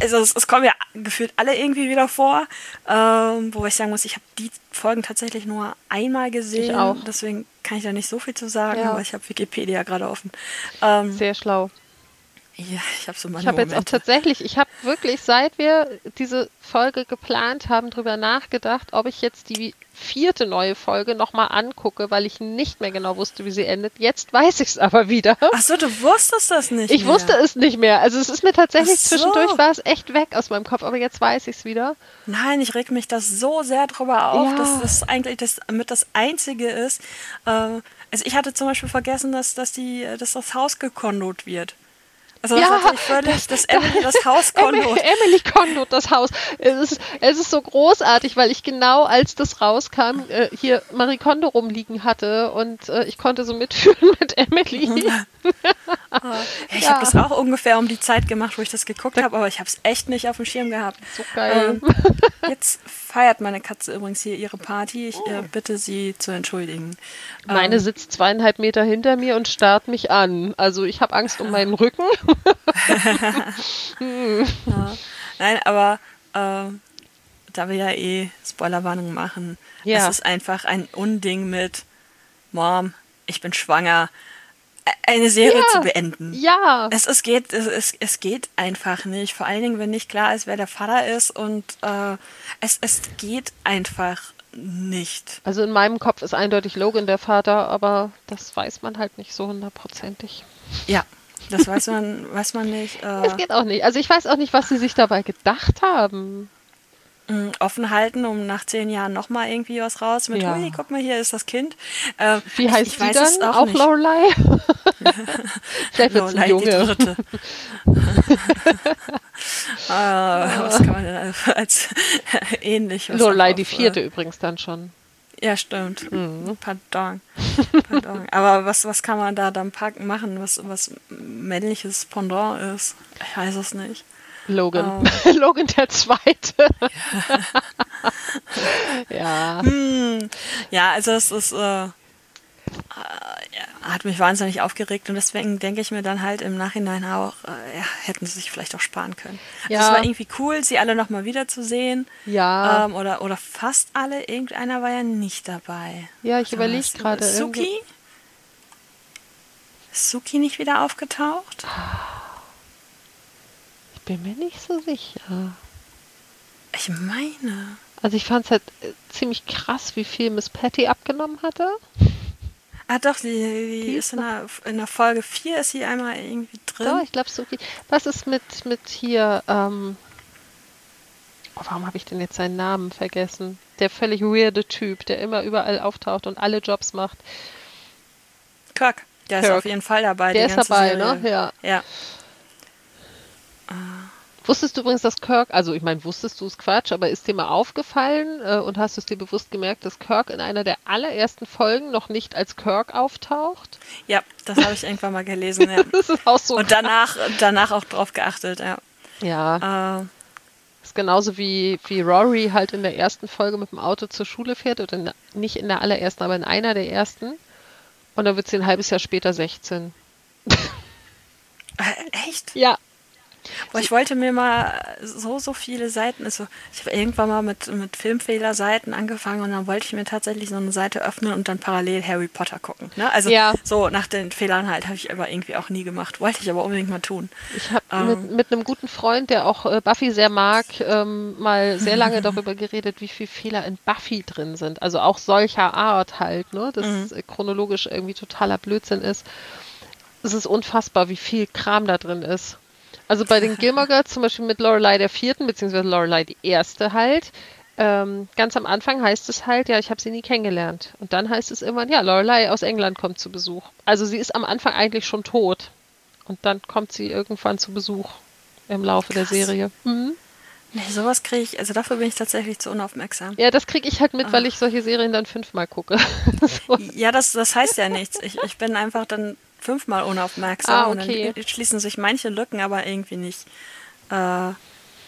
also es, es kommen ja gefühlt alle irgendwie wieder vor. Ähm, wobei ich sagen muss, ich habe die Folgen tatsächlich nur einmal gesehen. Ich auch. Deswegen kann ich da nicht so viel zu sagen, Ja. aber ich habe Wikipedia gerade offen. Ähm, Sehr schlau. Ja, ich habe so meine Ich habe jetzt auch tatsächlich, ich habe wirklich, seit wir diese Folge geplant haben, drüber nachgedacht, ob ich jetzt die vierte neue Folge nochmal angucke, weil ich nicht mehr genau wusste, wie sie endet. Jetzt weiß ich es aber wieder. Ach so, du wusstest das nicht Ich mehr. wusste es nicht mehr. Also es ist mir tatsächlich so. zwischendurch war es echt weg aus meinem Kopf, aber jetzt weiß ich es wieder. Nein, ich reg mich das so sehr drüber auf, Ja. dass das eigentlich das mit das Einzige ist. Äh, also ich hatte zum Beispiel vergessen, dass, dass, die, dass das Haus gekondot wird. Also das Ja, hatte ich völlig, dass Emily das Haus Emily, kondot. Emily kondot das Haus. Es ist, es ist so großartig, weil ich genau als das rauskam, äh, hier Marie Kondo rumliegen hatte und äh, ich konnte so mitfühlen mit Emily. Ja, ich Ja. habe das auch ungefähr um die Zeit gemacht, wo ich das geguckt habe, aber ich habe es echt nicht auf dem Schirm gehabt. So geil. Ähm, jetzt feiert meine Katze übrigens hier ihre Party. Ich äh, bitte sie zu entschuldigen. Meine Ähm, sitzt zweieinhalb Meter hinter mir und starrt mich an. Also ich habe Angst um meinen Rücken. Ja. Nein, aber ähm, da wir ja eh Spoilerwarnung machen, Ja. es ist einfach ein Unding mit Mom, ich bin schwanger, e- eine Serie Ja. zu beenden. Ja, Es, es, geht, es, es, es geht einfach nicht. Vor allen Dingen, wenn nicht klar ist, wer der Vater ist. Und äh, es, es geht einfach nicht. also in meinem Kopf ist eindeutig Logan der Vater, aber das weiß man halt nicht so hundertprozentig. Ja, das weiß man, weiß man nicht. Äh, geht auch nicht. Also ich weiß auch nicht, was sie sich dabei gedacht haben. mh, offen halten, um nach zehn Jahren nochmal irgendwie was raus mit, Ja. guck mal, hier ist das Kind. Äh, Wie ich- heißt ich sie weiß dann? auch, auch. Lorelei? Vielleicht wird Lorelei, die dritte. äh, was kann man denn als, als ähnlich? Lorelei die vierte übrigens dann schon. Ja, stimmt. Mhm. Pardon. Pardon. Aber was, was kann man da dann packen, machen, was, was männliches Pendant ist? Ich weiß es nicht. Logan. Logan der Zweite. ja. Hm, ja, also es ist, äh, ja, hat mich wahnsinnig aufgeregt und deswegen denke ich mir dann halt im Nachhinein auch, äh, ja, hätten sie sich vielleicht auch sparen können. Also Ja. es war irgendwie cool, sie alle nochmal wiederzusehen. Ja. Ähm, oder, oder fast alle, irgendeiner war ja nicht dabei. Ja, ich So, überlege gerade. Suki? Ist Suki nicht wieder aufgetaucht? Ich bin mir nicht so sicher. Ich meine. Also ich fand es halt äh, ziemlich krass, wie viel Miss Patty abgenommen hatte. Ah doch, die, die, die ist in der, in der Folge 4 ist sie einmal irgendwie drin. Doch, ich glaube so viel. Was ist mit, mit hier, ähm, oh, warum habe ich denn jetzt seinen Namen vergessen? Der völlig weirde Typ, der immer überall auftaucht und alle Jobs macht. Kirk, der Kirk. ist auf jeden Fall dabei. Der ist dabei, Serie. ne? Ja. Ja. Wusstest du übrigens, dass Kirk, also ich meine, wusstest du es Quatsch, aber ist dir mal aufgefallen äh, und hast du es dir bewusst gemerkt, dass Kirk in einer der allerersten Folgen noch nicht als Kirk auftaucht? Ja, das habe ich irgendwann mal gelesen. Ja. das ist auch so. Und danach, danach auch drauf geachtet, ja. Ja. Äh. Ist genauso wie, wie Rory halt in der ersten Folge mit dem Auto zur Schule fährt oder in, nicht in der allerersten, aber in einer der ersten. Und dann wird sie ein halbes Jahr später 16. Äh, echt? Ja, Boah, ich wollte mir mal so, so viele Seiten, also ich habe irgendwann mal mit, mit Filmfehlerseiten angefangen und dann wollte ich mir tatsächlich so eine Seite öffnen und dann parallel Harry Potter gucken. Ne? Also ja. so nach den Fehlern halt habe ich aber irgendwie auch nie gemacht. Wollte ich aber unbedingt mal tun. Ich habe ähm, mit, mit einem guten Freund, der auch äh, Buffy sehr mag, ähm, mal sehr lange darüber geredet, wie viele Fehler in Buffy drin sind. Also auch solcher Art halt, ne? dass mhm. chronologisch irgendwie totaler Blödsinn ist. Es ist unfassbar, wie viel Kram da drin ist. Also bei den Gilmore Girls zum Beispiel mit Lorelei der vierten, beziehungsweise Lorelei die erste halt, ähm, ganz am Anfang heißt es halt, ja, ich habe sie nie kennengelernt. Und dann heißt es irgendwann, ja, Lorelei aus England kommt zu Besuch. Also sie ist am Anfang eigentlich schon tot. Und dann kommt sie irgendwann zu Besuch im Laufe Krass. der Serie. Mhm. Nee, sowas kriege ich, also dafür bin ich tatsächlich zu unaufmerksam. Ja, das kriege ich halt mit, weil ich solche Serien dann fünfmal gucke. so. Ja, das, das heißt ja nichts. Ich, ich bin einfach dann fünfmal unaufmerksam. Ah, okay. Und dann schließen sich manche Lücken, aber irgendwie nicht, äh,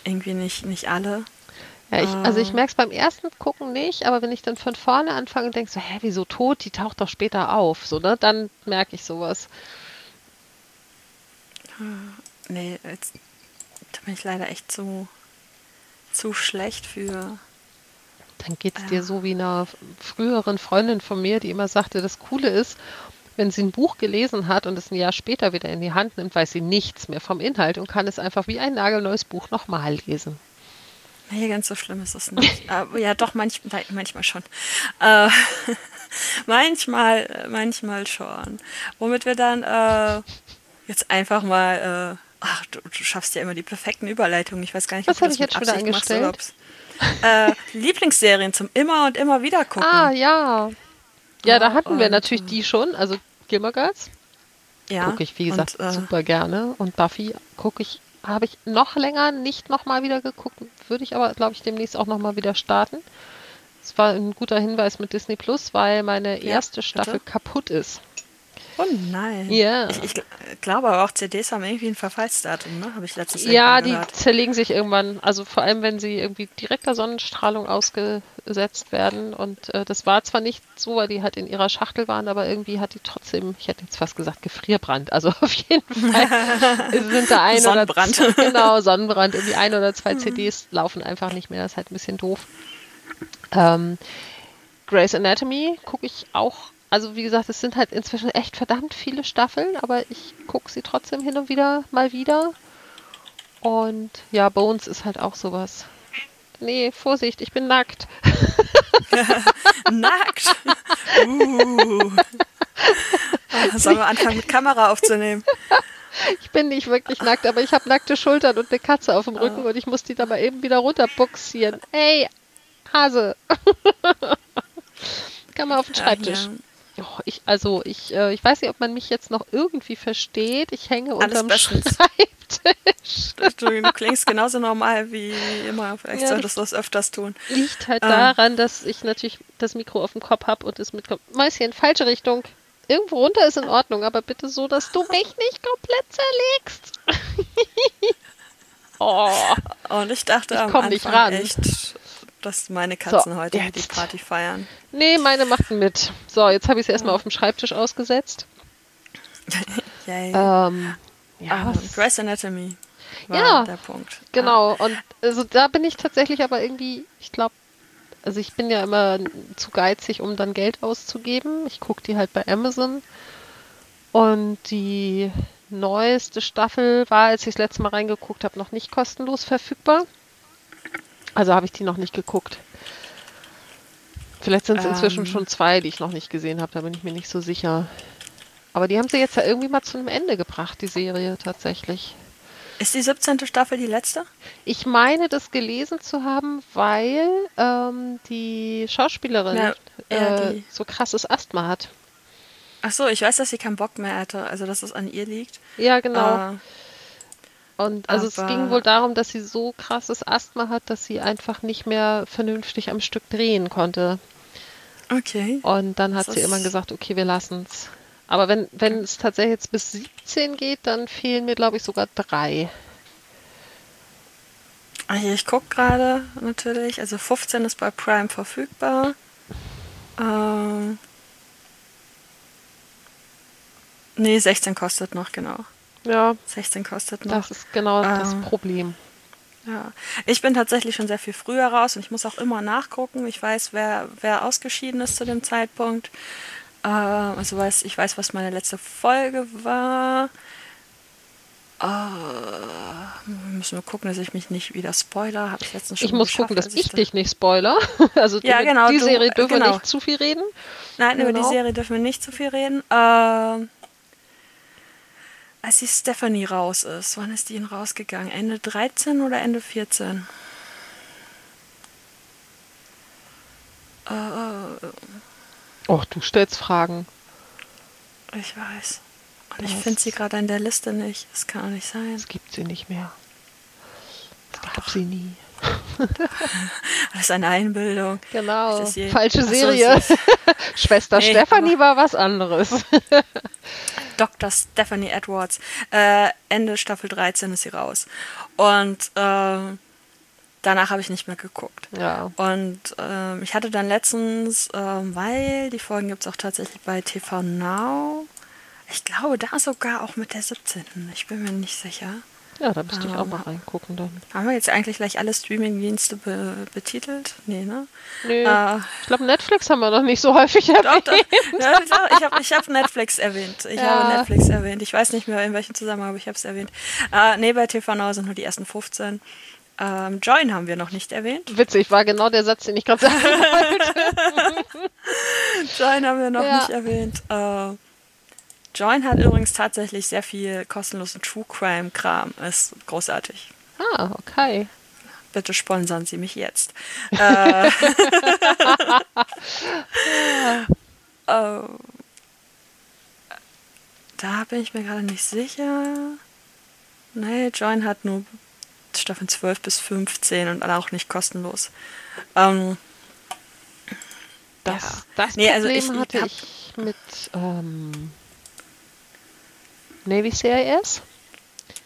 irgendwie nicht, nicht alle. Ja, ich, also ich äh. merke es beim ersten Gucken nicht, aber wenn ich dann von vorne anfange und denke so, hä, wieso tot? Die taucht doch später auf, so, ne? Dann merke ich sowas. Nee, jetzt, da bin ich leider echt zu, zu schlecht für. Dann geht es äh. dir so wie einer früheren Freundin von mir, die immer sagte, das Coole ist, wenn sie ein Buch gelesen hat und es ein Jahr später wieder in die Hand nimmt, weiß sie nichts mehr vom Inhalt und kann es einfach wie ein nagelneues Buch nochmal lesen. Nee, ganz so schlimm ist es nicht. Aber ja, doch, manch, manchmal schon. Äh, manchmal, manchmal schon. Womit wir dann äh, jetzt einfach mal, äh, ach, du, du, schaffst ja immer die perfekten Überleitungen. Ich weiß gar nicht, Was habe ich jetzt schon wieder angestellt? Machst, äh, Lieblingsserien zum immer und immer wieder gucken. Ah, ja. Ja, da hatten wir natürlich äh, die schon, also Gilmore Girls. Ja. Gucke ich, wie gesagt, und, äh, super gerne. Und Buffy gucke ich, habe ich noch länger nicht nochmal wieder geguckt. Würde ich aber, glaube ich, demnächst auch nochmal wieder starten. Es war ein guter Hinweis mit Disney Plus, weil meine erste ja, Staffel kaputt ist. Oh nein. Ja. Ich, ich, glaube aber auch CDs haben irgendwie ein Verfallsdatum, ne? Habe ich letztes Jahr Ja, die zerlegen sich irgendwann. Also vor allem, wenn sie irgendwie direkter Sonnenstrahlung ausgesetzt werden. Und äh, das war zwar nicht so, weil die halt in ihrer Schachtel waren, aber irgendwie hat die trotzdem, ich hätte jetzt fast gesagt, Gefrierbrand. Also auf jeden Fall sind da ein Sonnenbrand. oder zwei, genau, Sonnenbrand. Irgendwie ein oder zwei CDs laufen einfach nicht mehr. Das ist halt ein bisschen doof. Ähm, Grey's Anatomy gucke ich auch also wie gesagt, es sind halt inzwischen echt verdammt viele Staffeln, aber ich gucke sie trotzdem hin und wieder mal wieder. Und ja, Bones ist halt auch sowas. Nee, Vorsicht, ich bin nackt. nackt? Uh. Sollen wir anfangen mit Kamera aufzunehmen? Ich bin nicht wirklich nackt, aber ich habe nackte Schultern und eine Katze auf dem Rücken oh. und ich muss die da mal eben wieder runterbuxieren. Ey, Hase. Kann man auf den Schreibtisch. Ja, ja. Oh, ich, also ich, äh, ich weiß nicht, ob man mich jetzt noch irgendwie versteht. Ich hänge Alles unterm bestens. Schreibtisch. Du, du, klingst genauso normal wie immer. Vielleicht ja, solltest du das öfters tun. Liegt halt ähm. daran, dass ich natürlich das Mikro auf dem Kopf habe und es mitkommt. Mäuschen, falsche Richtung. Irgendwo runter ist in Ordnung, aber bitte so, dass du mich nicht komplett zerlegst. oh. Und ich dachte ich am Anfang nicht ran. echt dass meine Katzen so, heute jetzt. die Party feiern. Nee, meine machten mit. So, jetzt habe ich es erstmal auf dem Schreibtisch ausgesetzt. ähm, ja, um, Grey's Anatomy war ja, der Punkt. Genau, ah. und also da bin ich tatsächlich aber irgendwie, ich glaube, also ich bin ja immer zu geizig, um dann Geld auszugeben. Ich gucke die halt bei Amazon. Und die neueste Staffel war, als ich das letzte Mal reingeguckt habe, noch nicht kostenlos verfügbar. Also habe ich die noch nicht geguckt. Vielleicht sind es inzwischen Ähm. schon zwei, die ich noch nicht gesehen habe, da bin ich mir nicht so sicher. Aber die haben sie jetzt ja irgendwie mal zu einem Ende gebracht, die Serie tatsächlich. Ist die 17. Staffel die letzte? Ich meine, das gelesen zu haben, weil ähm, die Schauspielerin Ja, äh, die- so krasses Asthma hat. Ach so, ich weiß, dass sie keinen Bock mehr hatte, also dass es an ihr liegt. Ja, genau. Äh, Und also es aber- ging wohl darum, dass sie so krasses Asthma hat, dass sie einfach nicht mehr vernünftig am Stück drehen konnte. okay. Und dann hat Das sie immer gesagt, okay, wir lassen's. Aber wenn, wenn es tatsächlich jetzt bis 17 geht, dann fehlen mir, glaube ich, sogar drei. Also ich gucke gerade natürlich, also 15 ist bei Prime verfügbar. Ähm, nee, 16 kostet noch, genau. Ja, 16 kostet noch. das ist genau das Ähm. Problem. Ja, ich bin tatsächlich schon sehr viel früher raus und ich muss auch immer nachgucken. Ich weiß, wer, wer ausgeschieden ist zu dem Zeitpunkt. Äh, also weiß, ich weiß, was meine letzte Folge war. Äh, müssen wir gucken, dass ich mich nicht wieder spoiler. Habe ich letztens schon Ich muss gucken, dass ich da- dich nicht spoiler. Also Ja, über genau, die du- Serie dürfen wir genau. nicht zu viel reden. Nein, über die Genau. Serie dürfen wir nicht zu viel reden. Ähm, als die Stephanie raus ist, wann ist die denn rausgegangen? Ende 13 oder Ende 14? Äh, Oh, du stellst Fragen. ich weiß. Und ich Das- finde sie gerade in der Liste nicht. Das kann auch nicht sein. Es gibt sie nicht mehr. Es gab sie nie. Das ist eine Einbildung. Genau. Falsche so, Serie. sie- Schwester Nee, Stefanie war was anderes. Dr. Stephanie Edwards. Äh, Ende Staffel 13 ist sie raus. Und ähm, danach habe ich nicht mehr geguckt. ja. Und ähm, ich hatte dann letztens, ähm, weil die Folgen gibt es auch tatsächlich bei TV Now. Ich glaube, da sogar auch mit der 17. Ich bin mir nicht sicher. Ja, da müsste ich auch Ähm, mal reingucken dann. Haben wir jetzt eigentlich gleich alle Streaming-Dienste be betitelt? Nee, ne? Nö. Äh, ich glaube, Netflix haben wir noch nicht so häufig Doch, erwähnt. doch. Ja, doch, ich habe ich hab Netflix erwähnt. Ich Ja. habe Netflix erwähnt. Ich weiß nicht mehr, in welchem Zusammenhang, aber ich habe es erwähnt. Äh, nee, bei TV Now sind nur die ersten 15. Ähm, Join haben wir noch nicht erwähnt. Witzig, war genau der Satz, den ich gerade sagen wollte. Join haben wir noch Ja. nicht erwähnt. Äh, Join hat übrigens tatsächlich sehr viel kostenlosen True Crime Kram. Ist großartig. Ah, okay. Bitte sponsern Sie mich jetzt. äh, äh, da bin ich mir gerade nicht sicher. Nee, Join hat nur Staffeln 12 bis 15 und auch nicht kostenlos. Ähm, Das, Ja. das Nee, Problem also ich- ich hatte ich mit ähm, Navy CIS.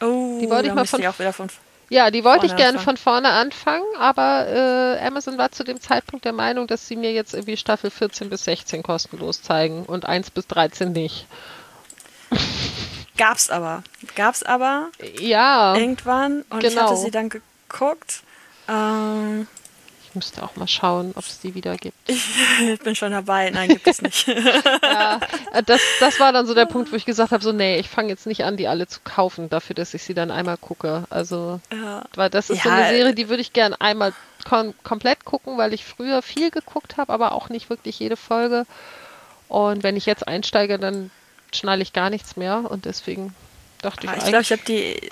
oh, Die wollte ich mal von- ich von. Ja, die wollte ich gerne anfangen. von vorne anfangen, aber äh, Amazon war zu dem Zeitpunkt der Meinung, dass sie mir jetzt irgendwie Staffel 14 bis 16 kostenlos zeigen und 1 bis 13 nicht. Gab's aber. Gab's aber Ja, irgendwann und ich Genau. hatte sie dann geguckt. Ähm, ich müsste auch mal schauen, ob es die wieder gibt. ich bin schon dabei. Nein, gibt es nicht. Ja, äh, das, das war dann so der Punkt, wo ich gesagt habe, so nee, ich fange jetzt nicht an, die alle zu kaufen, dafür, dass ich sie dann einmal gucke. Also, ja. weil das ist so Ja, eine äh, Serie, die würde ich gern einmal kom komplett gucken, weil ich früher viel geguckt habe, aber auch nicht wirklich jede Folge. Und wenn ich jetzt einsteige, dann schnalle ich gar nichts mehr und deswegen dachte ich, Ah, Ich glaube, ich habe die,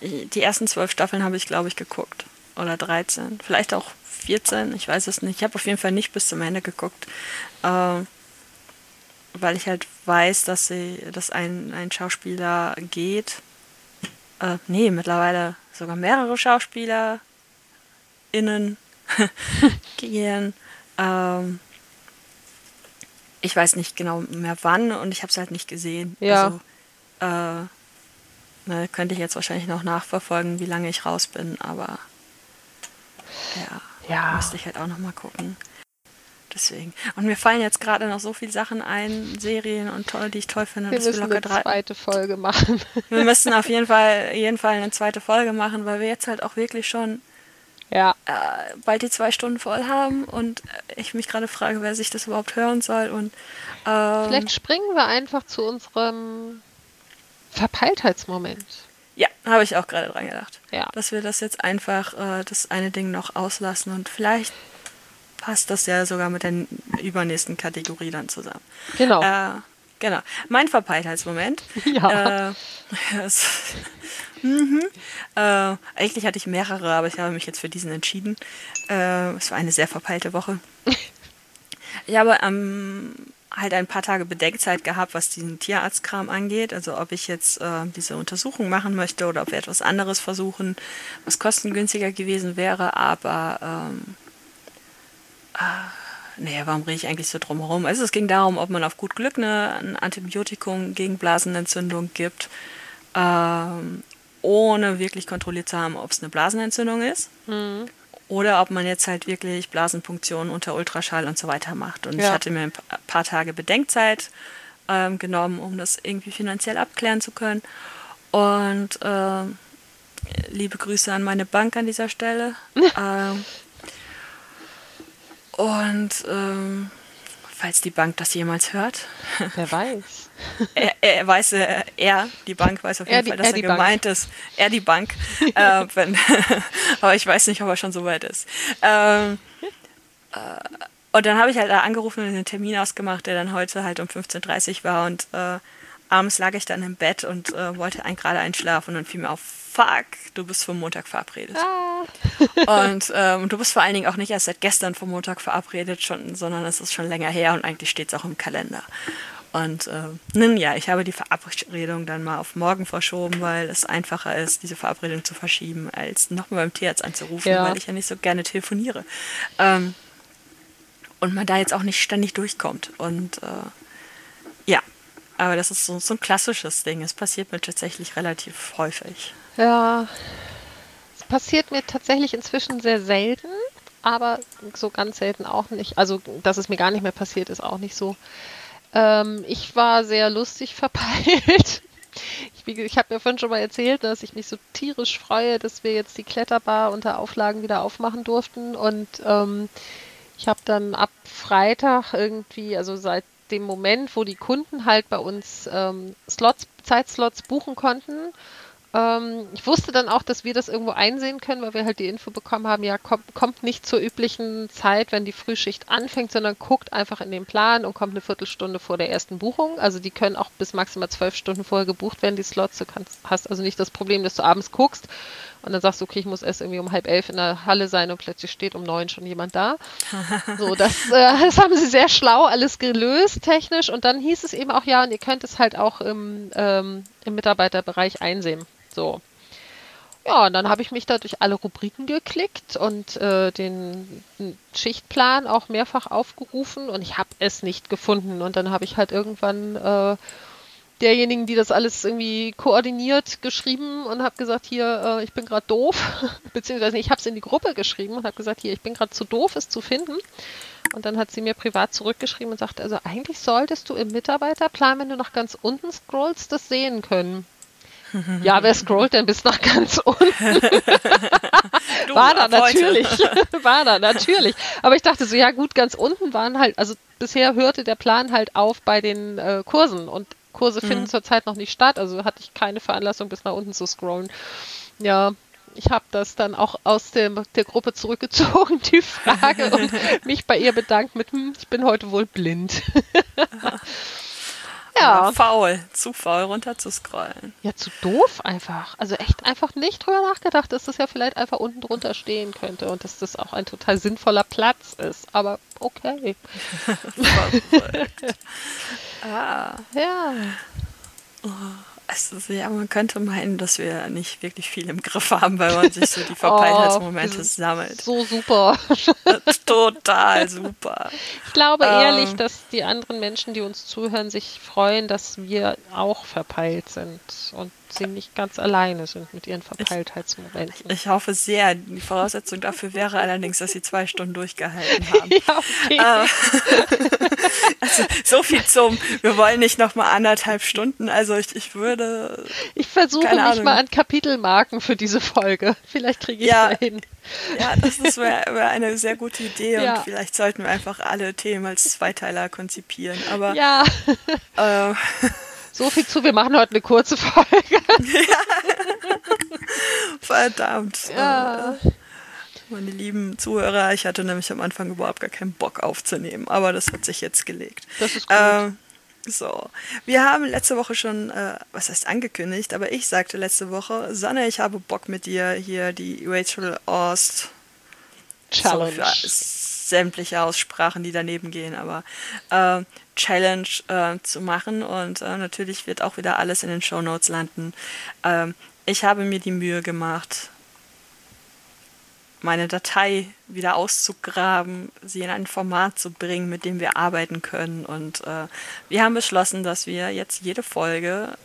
die ersten zwölf Staffeln habe ich, glaube ich, geguckt. Oder 13. Vielleicht auch 14, ich weiß es nicht. Ich habe auf jeden Fall nicht bis zum Ende geguckt. Ähm, weil ich halt weiß, dass sie, dass ein, ein Schauspieler geht. Äh, nee, mittlerweile sogar mehrere Schauspieler innen gehen. Ähm, ich weiß nicht genau mehr wann und ich habe es halt nicht gesehen. Ja. Also, äh, ne, könnte ich jetzt wahrscheinlich noch nachverfolgen, wie lange ich raus bin, aber ja, ja, müsste ich halt auch noch mal gucken. Deswegen. Und mir fallen jetzt gerade noch so viele Sachen ein, Serien und toll, die ich toll finde, wir dass wir müssen locker eine drei. zweite Folge machen. Wir müssen auf jeden Fall, jeden Fall eine zweite Folge machen, weil wir jetzt halt auch wirklich schon ja, äh, bald die zwei Stunden voll haben und ich mich gerade frage, wer sich das überhaupt hören soll. Und ähm, vielleicht springen wir einfach zu unserem Verpeiltheitsmoment. Ja, habe ich auch gerade dran gedacht. Ja. Dass wir das jetzt einfach, äh, das eine Ding noch auslassen und vielleicht passt das ja sogar mit der übernächsten Kategorie dann zusammen. Genau. Äh, genau. Mein Verpeiltheitsmoment. Ja. Äh, mhm. äh, eigentlich hatte ich mehrere, aber ich habe mich jetzt für diesen entschieden. Äh, es war eine sehr verpeilte Woche. Ich habe ähm, halt ein paar Tage Bedenkzeit gehabt, was diesen Tierarztkram angeht. Also ob ich jetzt äh, diese Untersuchung machen möchte oder ob wir etwas anderes versuchen, was kostengünstiger gewesen wäre. Aber ähm, äh, nee, warum rede ich eigentlich so drum herum? Also es ging darum, ob man auf gut Glück eine, ein Antibiotikum gegen Blasenentzündung gibt, ähm, ohne wirklich kontrolliert zu haben, ob es eine Blasenentzündung ist. Mhm. Oder ob man jetzt halt wirklich Blasenpunktionen unter Ultraschall und so weiter macht. Und Ja. ich hatte mir ein pa- paar Tage Bedenkzeit ähm, genommen, um das irgendwie finanziell abklären zu können. Und ähm, liebe Grüße an meine Bank an dieser Stelle. ähm, und ähm, falls die Bank das jemals hört, Wer weiß. Er, er weiß, äh, er, die Bank weiß auf jeden Er die- Fall, dass er die Bank. gemeint ist. Er die Bank. äh, wenn, aber ich weiß nicht, ob er schon so weit ist. Ähm, äh, und dann habe ich halt da angerufen und einen Termin ausgemacht, der dann heute halt um 15.30 Uhr war und äh, abends lag ich dann im Bett und äh, wollte ein, gerade einschlafen und dann fiel mir auf, fuck, du bist für Montag verabredet. Ah. Und ähm, du bist vor allen Dingen auch nicht erst seit gestern vom Montag verabredet, schon, sondern es ist schon länger her und eigentlich steht es auch im Kalender. Und äh, nun ja, ich habe die Verabredung dann mal auf morgen verschoben, weil es einfacher ist, diese Verabredung zu verschieben, als nochmal beim Tierarzt anzurufen, Ja. weil ich ja nicht so gerne telefoniere. Ähm, und man da jetzt auch nicht ständig durchkommt. Und äh, ja, aber das ist so, so ein klassisches Ding. Es passiert mir tatsächlich relativ häufig. Ja, es passiert mir tatsächlich inzwischen sehr selten, aber so ganz selten auch nicht. Also, dass es mir gar nicht mehr passiert, ist auch nicht so. Ähm, ich war sehr lustig verpeilt. Ich, ich habe ja vorhin schon mal erzählt, dass ich mich so tierisch freue, dass wir jetzt die Kletterbar unter Auflagen wieder aufmachen durften. Und ähm, ich habe dann ab Freitag irgendwie, also seit dem Moment, wo die Kunden halt bei uns ähm, Slots, Zeitslots buchen konnten, ähm, ich wusste dann auch, dass wir das irgendwo einsehen können, weil wir halt die Info bekommen haben, ja, kommt, kommt nicht zur üblichen Zeit, wenn die Frühschicht anfängt, sondern guckt einfach in den Plan und kommt eine Viertelstunde vor der ersten Buchung. Also die können auch bis maximal zwölf Stunden vorher gebucht werden, die Slots. Du kannst, hast also nicht das Problem, dass du abends guckst und dann sagst du, okay, ich muss erst irgendwie um halb elf in der Halle sein und plötzlich steht um neun schon jemand da. So, das, äh, das haben sie sehr schlau alles gelöst, technisch. Und dann hieß es eben auch, ja, und ihr könnt es halt auch im, ähm, im Mitarbeiterbereich einsehen. So. Ja, und dann habe ich mich da durch alle Rubriken geklickt und äh, den Schichtplan auch mehrfach aufgerufen und ich habe es nicht gefunden. Und dann habe ich halt irgendwann äh, derjenigen, die das alles irgendwie koordiniert, geschrieben und habe gesagt, hier, äh, ich bin gerade doof, beziehungsweise ich habe es in die Gruppe geschrieben und habe gesagt, hier, ich bin gerade zu doof, es zu finden. Und dann hat sie mir privat zurückgeschrieben und sagte, also eigentlich solltest du im Mitarbeiterplan, wenn du nach ganz unten scrollst, das sehen können. Ja, wer scrollt denn bis nach ganz unten? Du, War da ab heute. natürlich. War da natürlich. Aber ich dachte so, ja gut, ganz unten waren halt, also bisher hörte der Plan halt auf bei den äh, Kursen und Kurse finden Mhm. zurzeit noch nicht statt, also hatte ich keine Veranlassung bis nach unten zu scrollen. Ja, ich habe das dann auch aus dem, der Gruppe zurückgezogen, die Frage, und mich bei ihr bedankt mit, hm, ich bin heute wohl blind. Ja. Faul, zu faul runter zu scrollen. Ja, zu doof einfach. Also echt einfach nicht drüber nachgedacht, dass das ja vielleicht einfach unten drunter stehen könnte und dass das auch ein total sinnvoller Platz ist. Aber okay. Ah, Ja. es ist, ja, man könnte meinen, dass wir nicht wirklich viel im Griff haben, weil man sich so die Verpeiltheitsmomente Oh, sammelt. So super. Total super. Ich glaube Ähm. ehrlich, dass die anderen Menschen, die uns zuhören, sich freuen, dass wir auch verpeilt sind und sie nicht ganz alleine sind mit ihren Verpeiltheitsmomenten. Ich hoffe sehr. Die Voraussetzung dafür wäre allerdings, dass sie zwei Stunden durchgehalten haben. Ja, okay. Äh, also, so viel zum, wir wollen nicht nochmal anderthalb Stunden. Also ich, ich würde, Ich versuche mich Ahnung. mal an Kapitelmarken für diese Folge. Vielleicht kriege ich Ja. da hin. ja, das ist wär, wär eine sehr gute Idee Ja. und vielleicht sollten wir einfach alle Themen als Zweiteiler konzipieren. Aber Ja, äh, So viel zu, wir machen heute eine kurze Folge. Verdammt. Ja. Meine lieben Zuhörer, ich hatte nämlich am Anfang überhaupt gar keinen Bock aufzunehmen, aber das hat sich jetzt gelegt. Das ist gut. Ähm, so, wir haben letzte Woche schon, äh, was heißt angekündigt, aber ich sagte letzte Woche, Sanne, ich habe Bock mit dir hier die Rachel Ost Challenge. so sämtliche Aussprachen, die daneben gehen, aber äh, Challenge äh, zu machen und äh, natürlich wird auch wieder alles in den Show Notes landen. Ähm, ich habe mir die Mühe gemacht, meine Datei wieder auszugraben, sie in ein Format zu bringen, mit dem wir arbeiten können. Und äh, wir haben beschlossen, dass wir jetzt jede Folge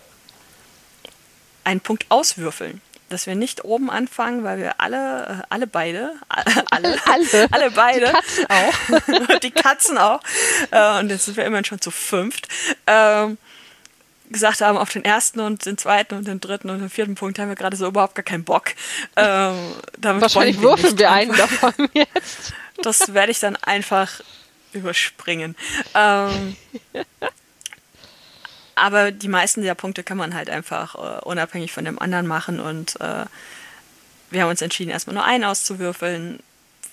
einen Punkt auswürfeln. Dass wir nicht oben anfangen, weil wir alle, äh, alle beide, alle, Alle. alle beide, Die Katzen auch. die Katzen auch, äh, und jetzt sind wir immerhin schon zu fünft, ähm, gesagt haben, auf den ersten und den zweiten und den dritten und den vierten Punkt haben wir gerade so überhaupt gar keinen Bock. Ähm, Wahrscheinlich würfeln wir einen davon jetzt. das werde ich dann einfach überspringen. Ähm, aber die meisten der Punkte kann man halt einfach äh, unabhängig von dem anderen machen und äh, wir haben uns entschieden, erstmal nur einen auszuwürfeln,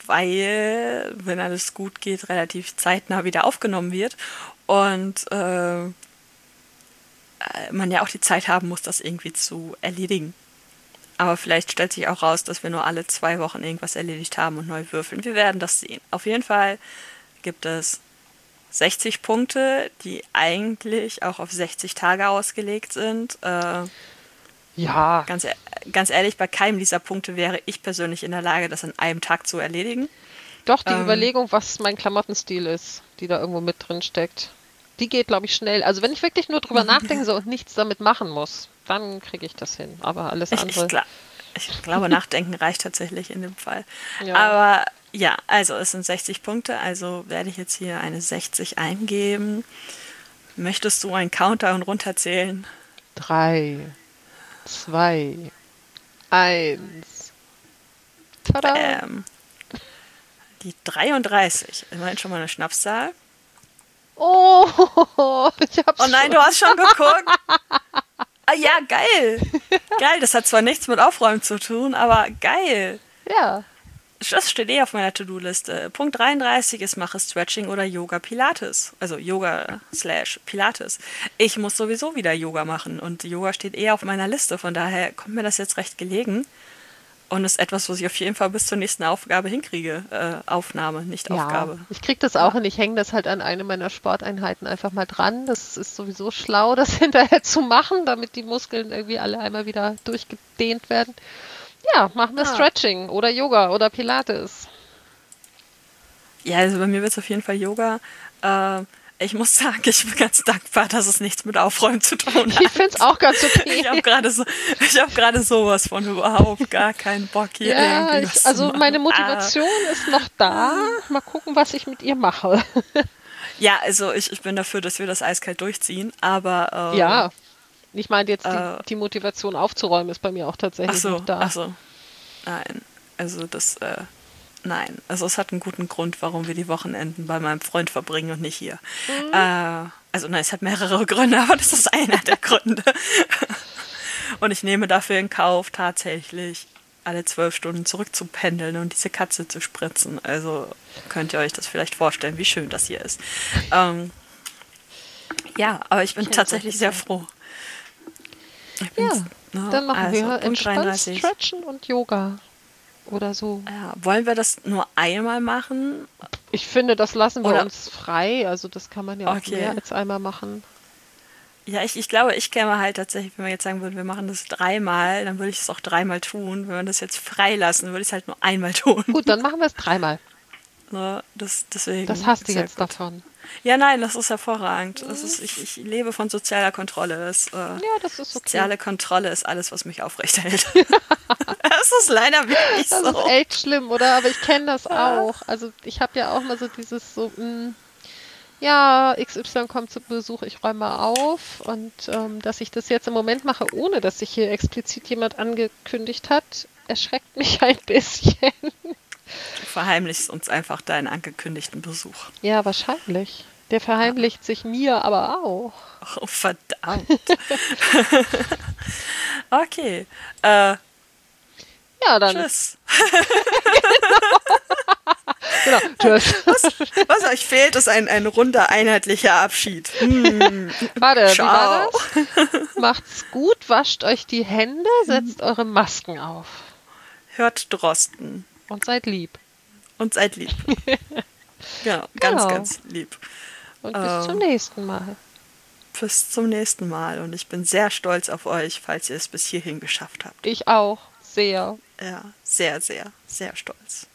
weil, wenn alles gut geht, relativ zeitnah wieder aufgenommen wird und äh, man ja auch die Zeit haben muss, das irgendwie zu erledigen. Aber vielleicht stellt sich auch raus, dass wir nur alle zwei Wochen irgendwas erledigt haben und neu würfeln. Wir werden das sehen. Auf jeden Fall gibt es 60 Punkte, die eigentlich auch auf 60 Tage ausgelegt sind. Äh, Ja. ganz, e- ganz ehrlich, bei keinem dieser Punkte wäre ich persönlich in der Lage, das an einem Tag zu erledigen. Doch, die Ähm. Überlegung, was mein Klamottenstil ist, die da irgendwo mit drin steckt, die geht, glaube ich, schnell. Also wenn ich wirklich nur drüber nachdenke so, und nichts damit machen muss, dann kriege ich das hin. Aber alles Ich, andere. ich, gla ich glaube, Nachdenken reicht tatsächlich in dem Fall. Ja. Aber ja, also es sind 60 Punkte, also werde ich jetzt hier eine 60 eingeben. Möchtest du einen Countdown runterzählen? Drei, zwei, eins. Tada! Ähm, die 33, immerhin schon mal eine Schnapszahl. Oh, ich hab's Oh nein, schon. du hast schon geguckt. Ah ja, geil. Geil, das hat zwar nichts mit Aufräumen zu tun, aber geil. Ja. Das steht eh auf meiner To-Do-Liste. Punkt 33 ist mache Stretching oder Yoga Pilates. Also Yoga slash Pilates. Ich muss sowieso wieder Yoga machen und Yoga steht eh auf meiner Liste. Von daher kommt mir das jetzt recht gelegen. Und ist etwas, was ich auf jeden Fall bis zur nächsten Aufgabe hinkriege. Äh, Aufnahme, nicht Aufgabe. Ja, ich krieg das auch und ich hänge das halt an eine meiner Sporteinheiten einfach mal dran. Das ist sowieso schlau, das hinterher zu machen, damit die Muskeln irgendwie alle einmal wieder durchgedehnt werden. Ja, machen wir Ah. Stretching oder Yoga oder Pilates. Ja, also bei mir wird es auf jeden Fall Yoga. Äh, ich muss sagen, ich bin ganz dankbar, dass es nichts mit Aufräumen zu tun hat. Ich finde es auch ganz okay. Ich habe gerade so, ich gerade sowas von überhaupt gar keinen Bock hier Ja, ich, also meine Motivation ist noch da. Mal gucken, was ich mit ihr mache. Ah, ja, also ich, ich bin dafür, dass wir das eiskalt durchziehen, aber äh, Ja. Ich meine jetzt, die, Äh. die Motivation aufzuräumen ist bei mir auch Ach tatsächlich so, noch da. ach so. Nein, also das, äh, nein. Also es hat einen guten Grund, warum wir die Wochenenden bei meinem Freund verbringen und nicht hier. Mhm. Äh, also nein, es hat mehrere Gründe, aber das ist einer der Gründe. und ich nehme dafür in Kauf, tatsächlich alle zwölf Stunden zurückzupendeln und diese Katze zu spritzen. Also könnt ihr euch das vielleicht vorstellen, wie schön das hier ist. Ähm, ja, aber ich bin kenn's tatsächlich sehr. froh. Ja, ne? Dann machen Also, wir entspannt 33. Stretchen und Yoga. Oder so. Ja, wollen wir das nur einmal machen? Ich finde, das lassen wir Oder- uns frei. Also das kann man ja auch Okay. mehr als einmal machen. Ja, ich, ich glaube, ich käme halt tatsächlich, wenn wir jetzt sagen würden, wir machen das dreimal, dann würde ich es auch dreimal tun. Wenn wir das jetzt freilassen, würde ich es halt nur einmal tun. Gut, dann machen wir es dreimal. Ne, das, deswegen, Das hast du jetzt gut. davon. Ja, nein, das ist hervorragend. Das ist, ich, ich lebe von sozialer Kontrolle. Das, äh, Ja, das ist okay. Soziale Kontrolle ist alles, was mich aufrecht hält. das ist leider wirklich Das so. ist echt schlimm, oder? Aber ich kenne das auch. Also ich habe ja auch mal so dieses so, mh, ja, XY kommt zu Besuch, ich räume mal auf. Und ähm, dass ich das jetzt im Moment mache, ohne dass sich hier explizit jemand angekündigt hat, erschreckt mich ein bisschen. Du verheimlichst uns einfach deinen angekündigten Besuch. Ja, wahrscheinlich. Der verheimlicht sich mir aber auch. Oh, verdammt. okay. Äh, Ja, dann. tschüss. Genau. Tschüss. Was, was euch fehlt, ist ein, ein runder, einheitlicher Abschied. Hm. Warte, wie Ciao. war das? Macht's gut, wascht euch die Hände, setzt eure Masken auf Hört Drosten und seid lieb. und seid lieb. Genau, ganz, Genau. ganz lieb. Und bis Ähm. zum nächsten Mal. Bis zum nächsten Mal und ich bin sehr stolz auf euch, falls ihr es bis hierhin geschafft habt. Ich auch. Sehr. Ja, sehr, sehr, sehr stolz.